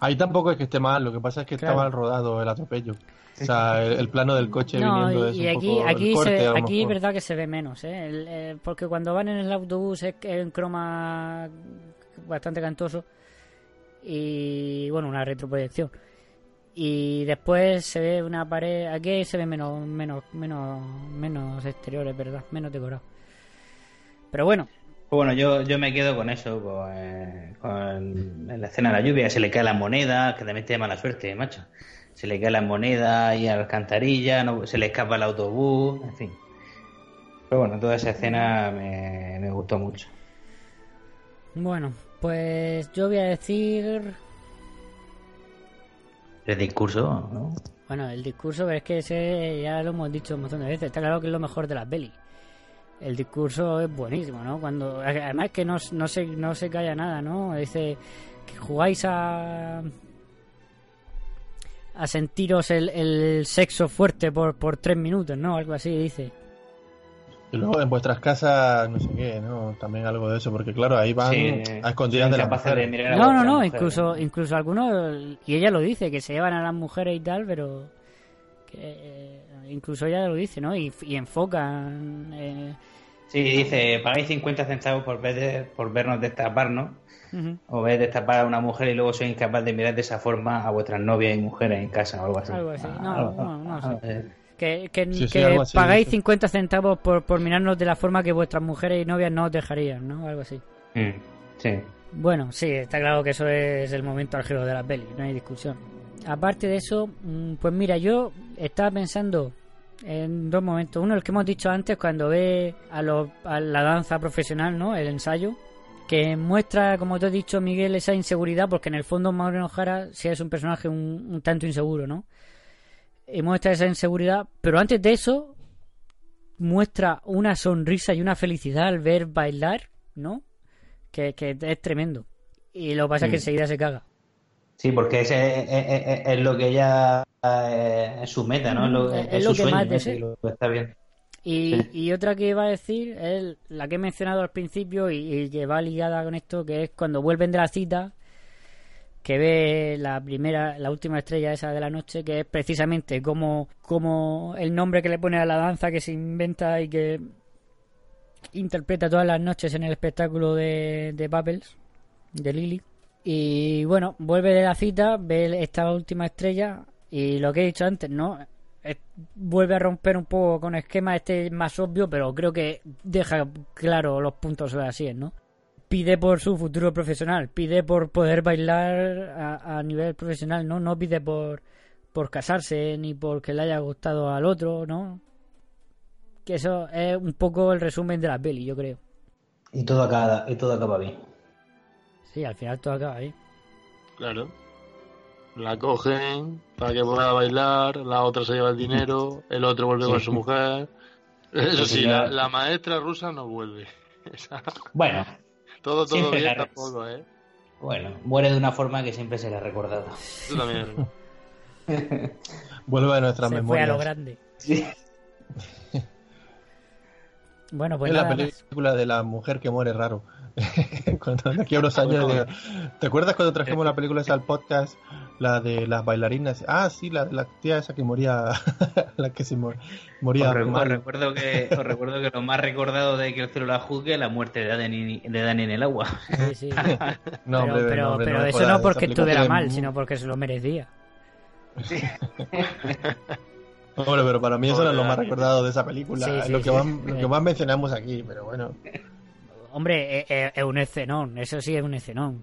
Ahí tampoco es que esté mal, lo que pasa es que Claro. está mal rodado el atropello. O sea, el, el plano del coche No, viniendo y, es y un aquí, poco el aquí, corte, se- aquí es verdad que se ve menos, ¿eh? El- eh, porque cuando van en el autobús es es un croma bastante cantoso y bueno, una retroproyección. Y después se ve una pared, aquí se ve menos, menos, menos, menos exteriores, ¿verdad? Menos decorado. Pero bueno, Bueno, yo, yo me quedo con eso, con, eh, con la escena de la lluvia, se le cae la moneda, que también tiene mala suerte, macho. Se le cae la moneda y a la alcantarilla, no, se le escapa el autobús, en fin. Pero bueno, toda esa escena me, me gustó mucho. bueno, pues yo voy a decir El discurso, ¿no? Bueno, el discurso es que ese ya lo hemos dicho un montón de veces. Está claro que es lo mejor de la peli. El discurso es buenísimo, ¿no? Cuando además que no, no se no se calla nada, ¿no? Dice que jugáis a a sentiros el, el sexo fuerte por, por tres minutos, ¿no? Algo así dice. Y luego en vuestras casas, no sé qué, ¿no? También algo de eso, porque claro, ahí van Sí, a escondidas de las de mujeres. mirar a No, no, no, mujer. incluso incluso algunos y ella lo dice que se llevan a las mujeres y tal, pero que eh, incluso ella lo dice, ¿no? Y, y enfocan eh, Sí, dice, pagáis 50 centavos por, ver, por vernos destaparnos, ujú. o ver destapar a una mujer y luego sois incapaz de mirar de esa forma a vuestras novias y mujeres en casa o algo así. Algo así. No, Algo- no, no sé. algo así. Que, que, Sí, sí, que algo así, pagáis sí. 50 centavos por, por mirarnos de la forma que vuestras mujeres y novias no os dejarían, ¿no? Algo así. Mm, sí. Bueno, sí, está claro que eso es el momento álgido de la peli, no hay discusión. Aparte de eso, mm, pues mira, yo estaba pensando en dos momentos. Uno, el que hemos dicho antes, cuando ve a, los- a la danza profesional, ¿no? El ensayo, que muestra, como te he dicho, Miguel, esa inseguridad, porque en el fondo Maureen O'Hara sí es un personaje un, un tanto inseguro, ¿no? Y muestra esa inseguridad, pero antes de eso, muestra una sonrisa y una felicidad al ver bailar, ¿no? Que, que es tremendo. Y lo que pasa es que enseguida se caga. Sí, porque ese es, es- es- es lo que ella eh, es su meta, ¿no? Es lo, Es- es su lo que sueño, más desea. Lo está bien. Y, Sí. y otra que iba a decir es la que he mencionado al principio y, y que va ligada con esto, que es cuando vuelven de la cita, que ve la primera, la última estrella esa de la noche, que es precisamente como, como el nombre que le pone a la danza que se inventa y que interpreta todas las noches en el espectáculo de, de de Lily. Y bueno, vuelve de la cita, ve esta última estrella y lo que he dicho antes, ¿no? Es- vuelve a romper un poco con esquema este más obvio, pero creo que deja claro los puntos sobre así, ¿no? Pide por su futuro profesional, pide por poder bailar a, a nivel profesional, ¿no? No pide por, por casarse ni porque le haya gustado al otro, ¿no? Que eso es un poco el resumen de la peli, yo creo. Y todo acaba, y todo acaba bien. Sí, al final todo acaba ahí. Claro. La cogen para que pueda bailar, la otra se lleva el dinero, el otro vuelve Sí. con su mujer. Eso Sí, la, la maestra rusa no vuelve. Esa- Bueno, todo, todo Siempre bien la- tampoco, ¿eh? bueno, muere de una forma que siempre será recordado. Eso también. Vuelve a nuestras Se fue a memorias. lo grande. Sí. Bueno, pues es la nada más. película de la mujer que muere raro. cuando de aquí a unos años digo, ¿Te acuerdas cuando trajimos la película esa al podcast? La de las bailarinas. Ah, sí, la la tía esa que moría. la que se mor- moría. Os, re- os recuerdo que, os recuerdo que lo más recordado de que el cielo la juzgue es la muerte de Dani, de Dani en el agua. Sí, sí. No, pero hombre, pero, no, hombre, pero no eso no porque estuviera mal, sino porque se lo merecía. Hombre, pero para mí eso era lo más recordado de esa película. Sí, es sí, lo, que sí. más, lo que más mencionamos aquí, pero bueno. Hombre, es, es- es un escenón, eso sí es un escenón.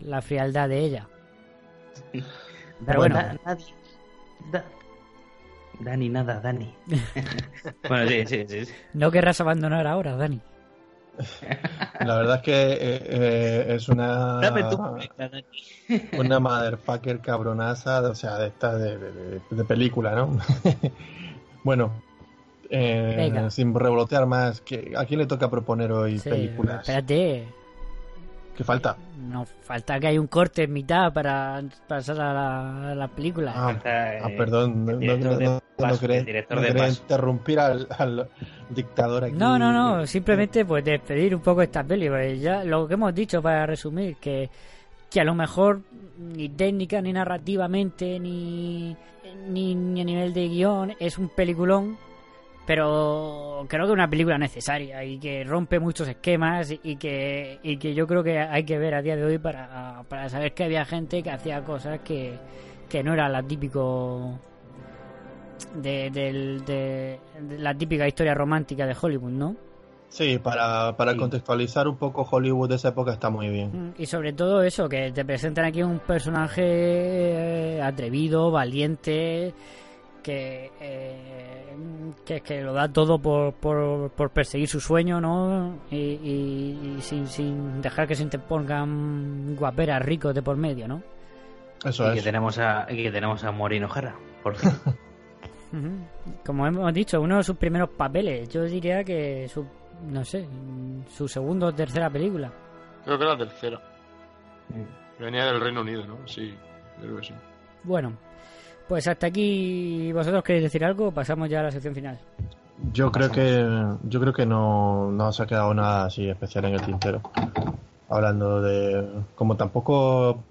La frialdad de ella. Pero bueno, Na- nadie, da- Dani, nada, Dani. bueno, sí, sí, sí. sí. No querrás abandonar ahora, Dani. La verdad es que eh, eh, es una. Dame tu cuenta, Dani. una motherfucker cabronaza, o sea, de esta de, de- de película, ¿no? bueno, eh, Venga. sin revolotear más, que ¿a quién le toca proponer hoy Sí, películas? espérate. ¿Qué falta? No falta que hay un corte en mitad para pasar a la, a la película. Ah, Falta, eh, ah, perdón, no, no, director no, paso, quería, quería interrumpir al, al dictador aquí. No, no, no, simplemente pues despedir un poco esta peli, ya lo que hemos dicho para resumir, que, que a lo mejor ni técnica, ni narrativamente, ni, ni, ni a nivel de guion, es un peliculón, pero creo que es una película necesaria y que rompe muchos esquemas y que, y que yo creo que hay que ver a día de hoy para, para saber que había gente que hacía cosas que, que no era la típico de, de- de la típica historia romántica de Hollywood, ¿no? Sí, para, para Sí. contextualizar un poco Hollywood de esa época está muy bien. Mm, Y sobre todo eso, que te presentan aquí un personaje eh, atrevido, valiente, que, eh, que, que lo da todo por, por, por perseguir su sueño, ¿no? Y, y- y sin, sin dejar que se interpongan guaperas ricos de por medio, ¿no? Eso y que es. tenemos a y que tenemos a Morino Jara, por fin. Ujú. Como hemos dicho, uno de sus primeros papeles. Yo diría que su, no sé, su segundo o tercera película. Creo que era la tercera. Venía del Reino Unido, ¿no? Sí, creo que sí. Bueno, pues hasta aquí. ¿Vosotros queréis decir algo? Pasamos ya a la sección final. Yo creo que yo creo que no, no se ha quedado nada así especial en el tintero. Hablando de como tampoco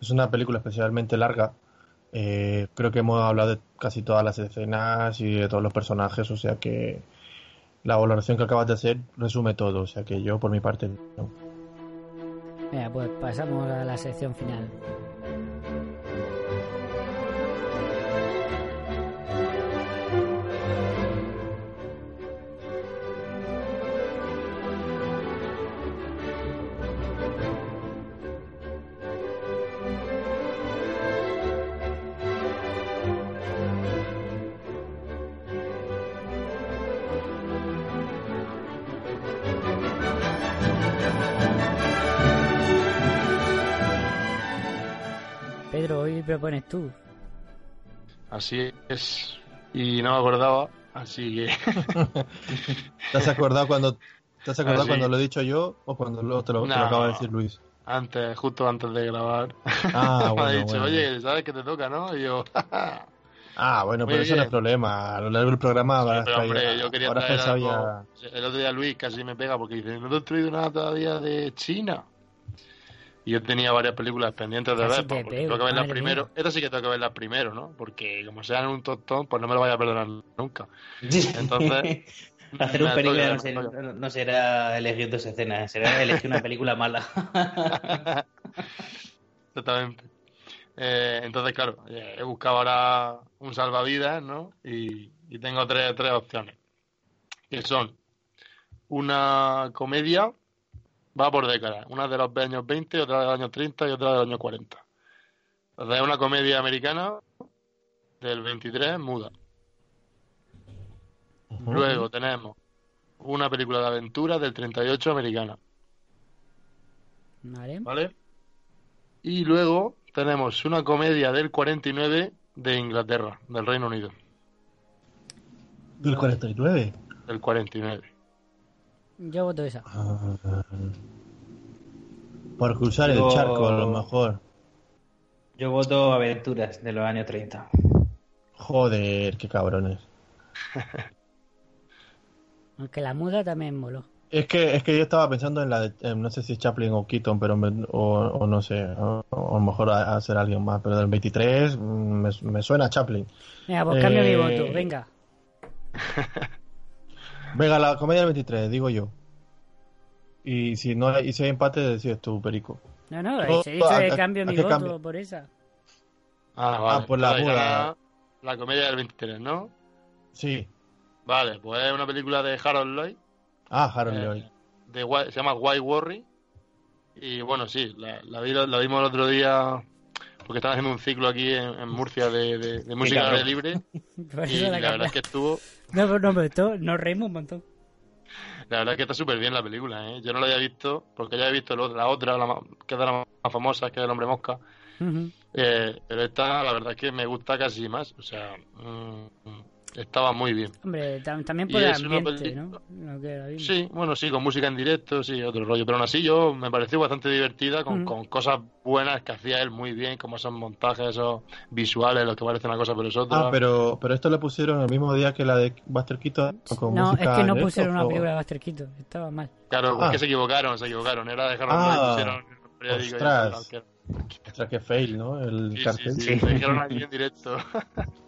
es una película especialmente larga, eh, creo que hemos hablado de casi todas las escenas y de todos los personajes, o sea que la valoración que acabas de hacer resume todo, o sea que yo por mi parte no. Venga, pues pasamos a la sección final. Así es. Y no me acordaba, así que. ¿Te has acordado cuando te has acordado Ah, cuando lo he dicho yo o cuando lo, te, lo, te lo No. acaba de decir Luis? Antes, justo antes de grabar, Ah, me ha bueno, dicho, bueno. oye, ¿sabes que te toca, no? Y yo, Ah, bueno, Muy pero eso no es problema. A lo largo del programa pero hombre, yo quería habrás traer algo. El otro día Luis casi me pega porque dice, no te he traído nada todavía de China. Y yo tenía varias películas pendientes de ver, porque tengo que verlas primero. mía. Esta sí que tengo que verlas primero, ¿no? Porque como sean un tostón, pues no me lo vaya a perdonar nunca. Entonces, Hacer un la película ser- no será elegir dos escenas, será elegir una película mala. Exactamente. Eh, entonces, claro, eh, he buscado ahora un salvavidas, ¿no? Y, y tengo tres, tres opciones. Que son una comedia, va por décadas. Una de los años 20, otra de los años 30 y otra de los años 40. Entonces, es una comedia americana del 23, muda. Luego tenemos una película de aventura del 38 americana. ¿Vale? ¿Vale? Y luego tenemos una comedia del 49 de Inglaterra, del Reino Unido, Del 49. del 49. Yo voto esa. Ah, por cruzar el charco, a lo mejor. Yo voto Aventuras de los años 30. Joder, qué cabrones. Aunque la muda también moló. Es que, es que yo estaba pensando en la de, eh, no sé si es Chaplin o Keaton, pero me- o, o no sé, o, o a lo mejor a, a ser alguien más, pero del 23 mm, me, me suena a Chaplin. Venga, pues cambio mi Eh, voto, venga. Venga, la comedia del 23, digo yo. Y si no hay, y si hay empate, decides tú, Perico. No, no, No, he dicho ¿a- que cambio a mi voto cambio? por esa. Ah, vale. Ah, pues la Entonces, muda. La comedia del 23, ¿no? Sí. Vale, pues es una película de Harold Lloyd, Ah, Harold Eh, Lloyd. de, se llama White Worry. Y bueno, sí, la, la, vi- la vimos el otro día porque están haciendo un ciclo aquí en, en Murcia de, de- de música al aire libre. Y la la verdad es que estuvo, No, pero no, pero esto nos reímos un montón. la verdad es que está súper bien la película, ¿eh? Yo no la había visto, porque ya he visto la otra, la, que es de la más famosa, que es El Hombre Mosca. Ujú. Eh, pero esta, la verdad es que me gusta casi más. O sea, mm, mm, estaba muy bien. Hombre, tam- también Y por el es una ambiente, ¿no? Lo que. Sí, bueno, sí, con música en directo, sí, otro rollo. Pero aún así, yo me pareció bastante divertida, con, Mm. con cosas buenas que hacía él muy bien, como esos montajes, esos visuales, los que parece una cosa pero es otra. Ah, pero, pero esto le pusieron el mismo día que la de Buster Keaton. con No, es música que no esto, pusieron una o- película de Buster Keaton, estaba mal. Claro, Ah. es que se equivocaron, se equivocaron. Era de Harold Ah, Lloyd, pusieron en el periódico y ostras. Ostras, que fail, ¿no? El Sí, sí, cartel. sí, se dijeron aquí en directo.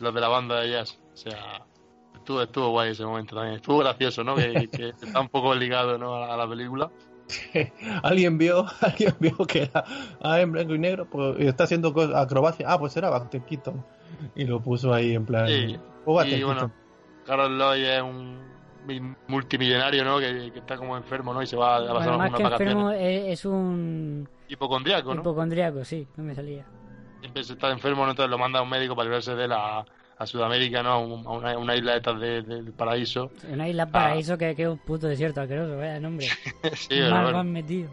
Los de la banda de jazz. O sea, estuvo, estuvo guay ese momento también. Estuvo gracioso, ¿no? Que, que está un poco ligado ¿no? a, la, a la película. Alguien vio, alguien vio que era ah, en blanco y negro pues, y está haciendo acrobacia. Ah, pues era Buster Keaton. Y lo puso ahí en plan. Sí, "Oh, y bueno, Keaton". Harold Lloyd es un mi- multimillonario, ¿no? Que, que está como enfermo, ¿no? Y se va a pasar Bueno, más unas que enfermo vacaciones. es, es un Hipocondriaco, ¿no? hipocondriaco, sí, no me salía. Siempre está enfermo. Entonces lo manda a un médico para librarse de él a, Sudamérica, ¿no? A un- a una, una isla de estas de- del paraíso. Una isla paraíso que, que es un puto desierto asqueroso, vaya nombre. sí, Mal bueno. metido.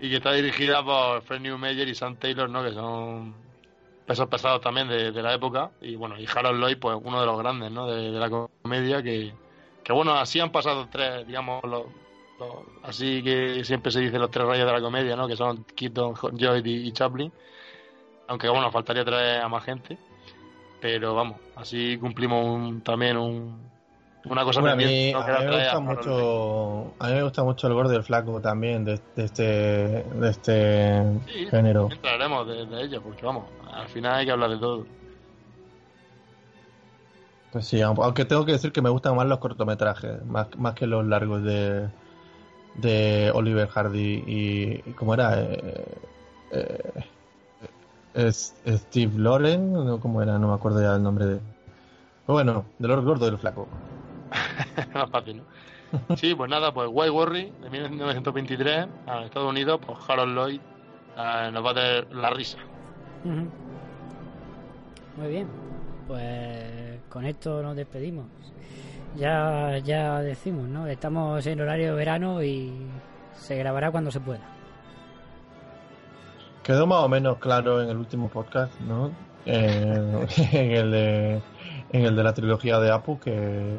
Y que está dirigida por Fred Newmeyer y Sam Taylor, ¿no? Que son pesos pesados también de, de la época. Y bueno, y Harold Lloyd, pues uno de los grandes, ¿no? De, de la comedia, que, que bueno, así han pasado tres, digamos, los, los- así que siempre se dice los tres reyes de la comedia, ¿no? Que son Keaton, Lloyd y, y Chaplin. Aunque bueno, faltaría traer a más gente. Pero vamos, así cumplimos un- también un, una cosa Bueno, a mí, a mí me gusta mucho a mí me gusta mucho el gordo y el flaco también de, de este de este Sí, género también traeremos de, de ello, porque vamos, al final hay que hablar de todo. pues sí aun- aunque tengo que decir que me gustan más los cortometrajes más, más que los largos de de Oliver Hardy y, y cómo era eh, eh, es Steve Loren no cómo era no me acuerdo ya el nombre de Pero bueno del gordo y el flaco más fácil, ¿no? Sí, pues nada, pues White Worry de 1923 a Estados Unidos, pues Harold Lloyd eh, nos va a tener la risa. Muy bien, pues con esto nos despedimos. Ya, ya decimos, ¿no? Estamos en horario de verano y se grabará cuando se pueda. Quedó más o menos claro en el último podcast, ¿no? Eh, en, el de, en el de la trilogía de Apu, que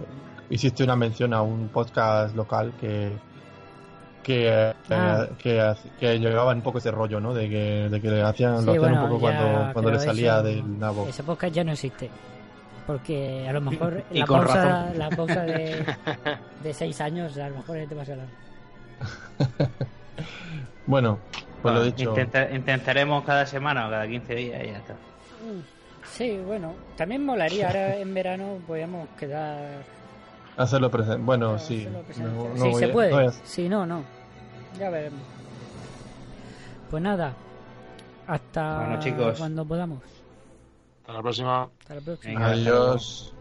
hiciste una mención a un podcast local que que, eh, Ah. que, que llevaba un poco ese rollo, ¿no? De que, de que hacían, Sí, lo hacían bueno, un poco ya, cuando, cuando le salía eso- del nabo. Ese podcast ya no existe. Porque a lo mejor Y la, con pausa, razón. la pausa de, de seis años a lo mejor es demasiado larga. Bueno, pues lo Bueno, dicho. intenta- intentaremos cada semana o cada 15 días y ya está. Sí, bueno, también molaría. Ahora en verano podríamos quedar. Hacerlo presente. Bueno, sí. presente. No- no sí, se a- puede. no Si no, no. Ya veremos. Pues nada. Hasta Bueno, chicos. cuando podamos. Hasta la próxima. Hasta la próxima. Venga, hasta luego. Adiós.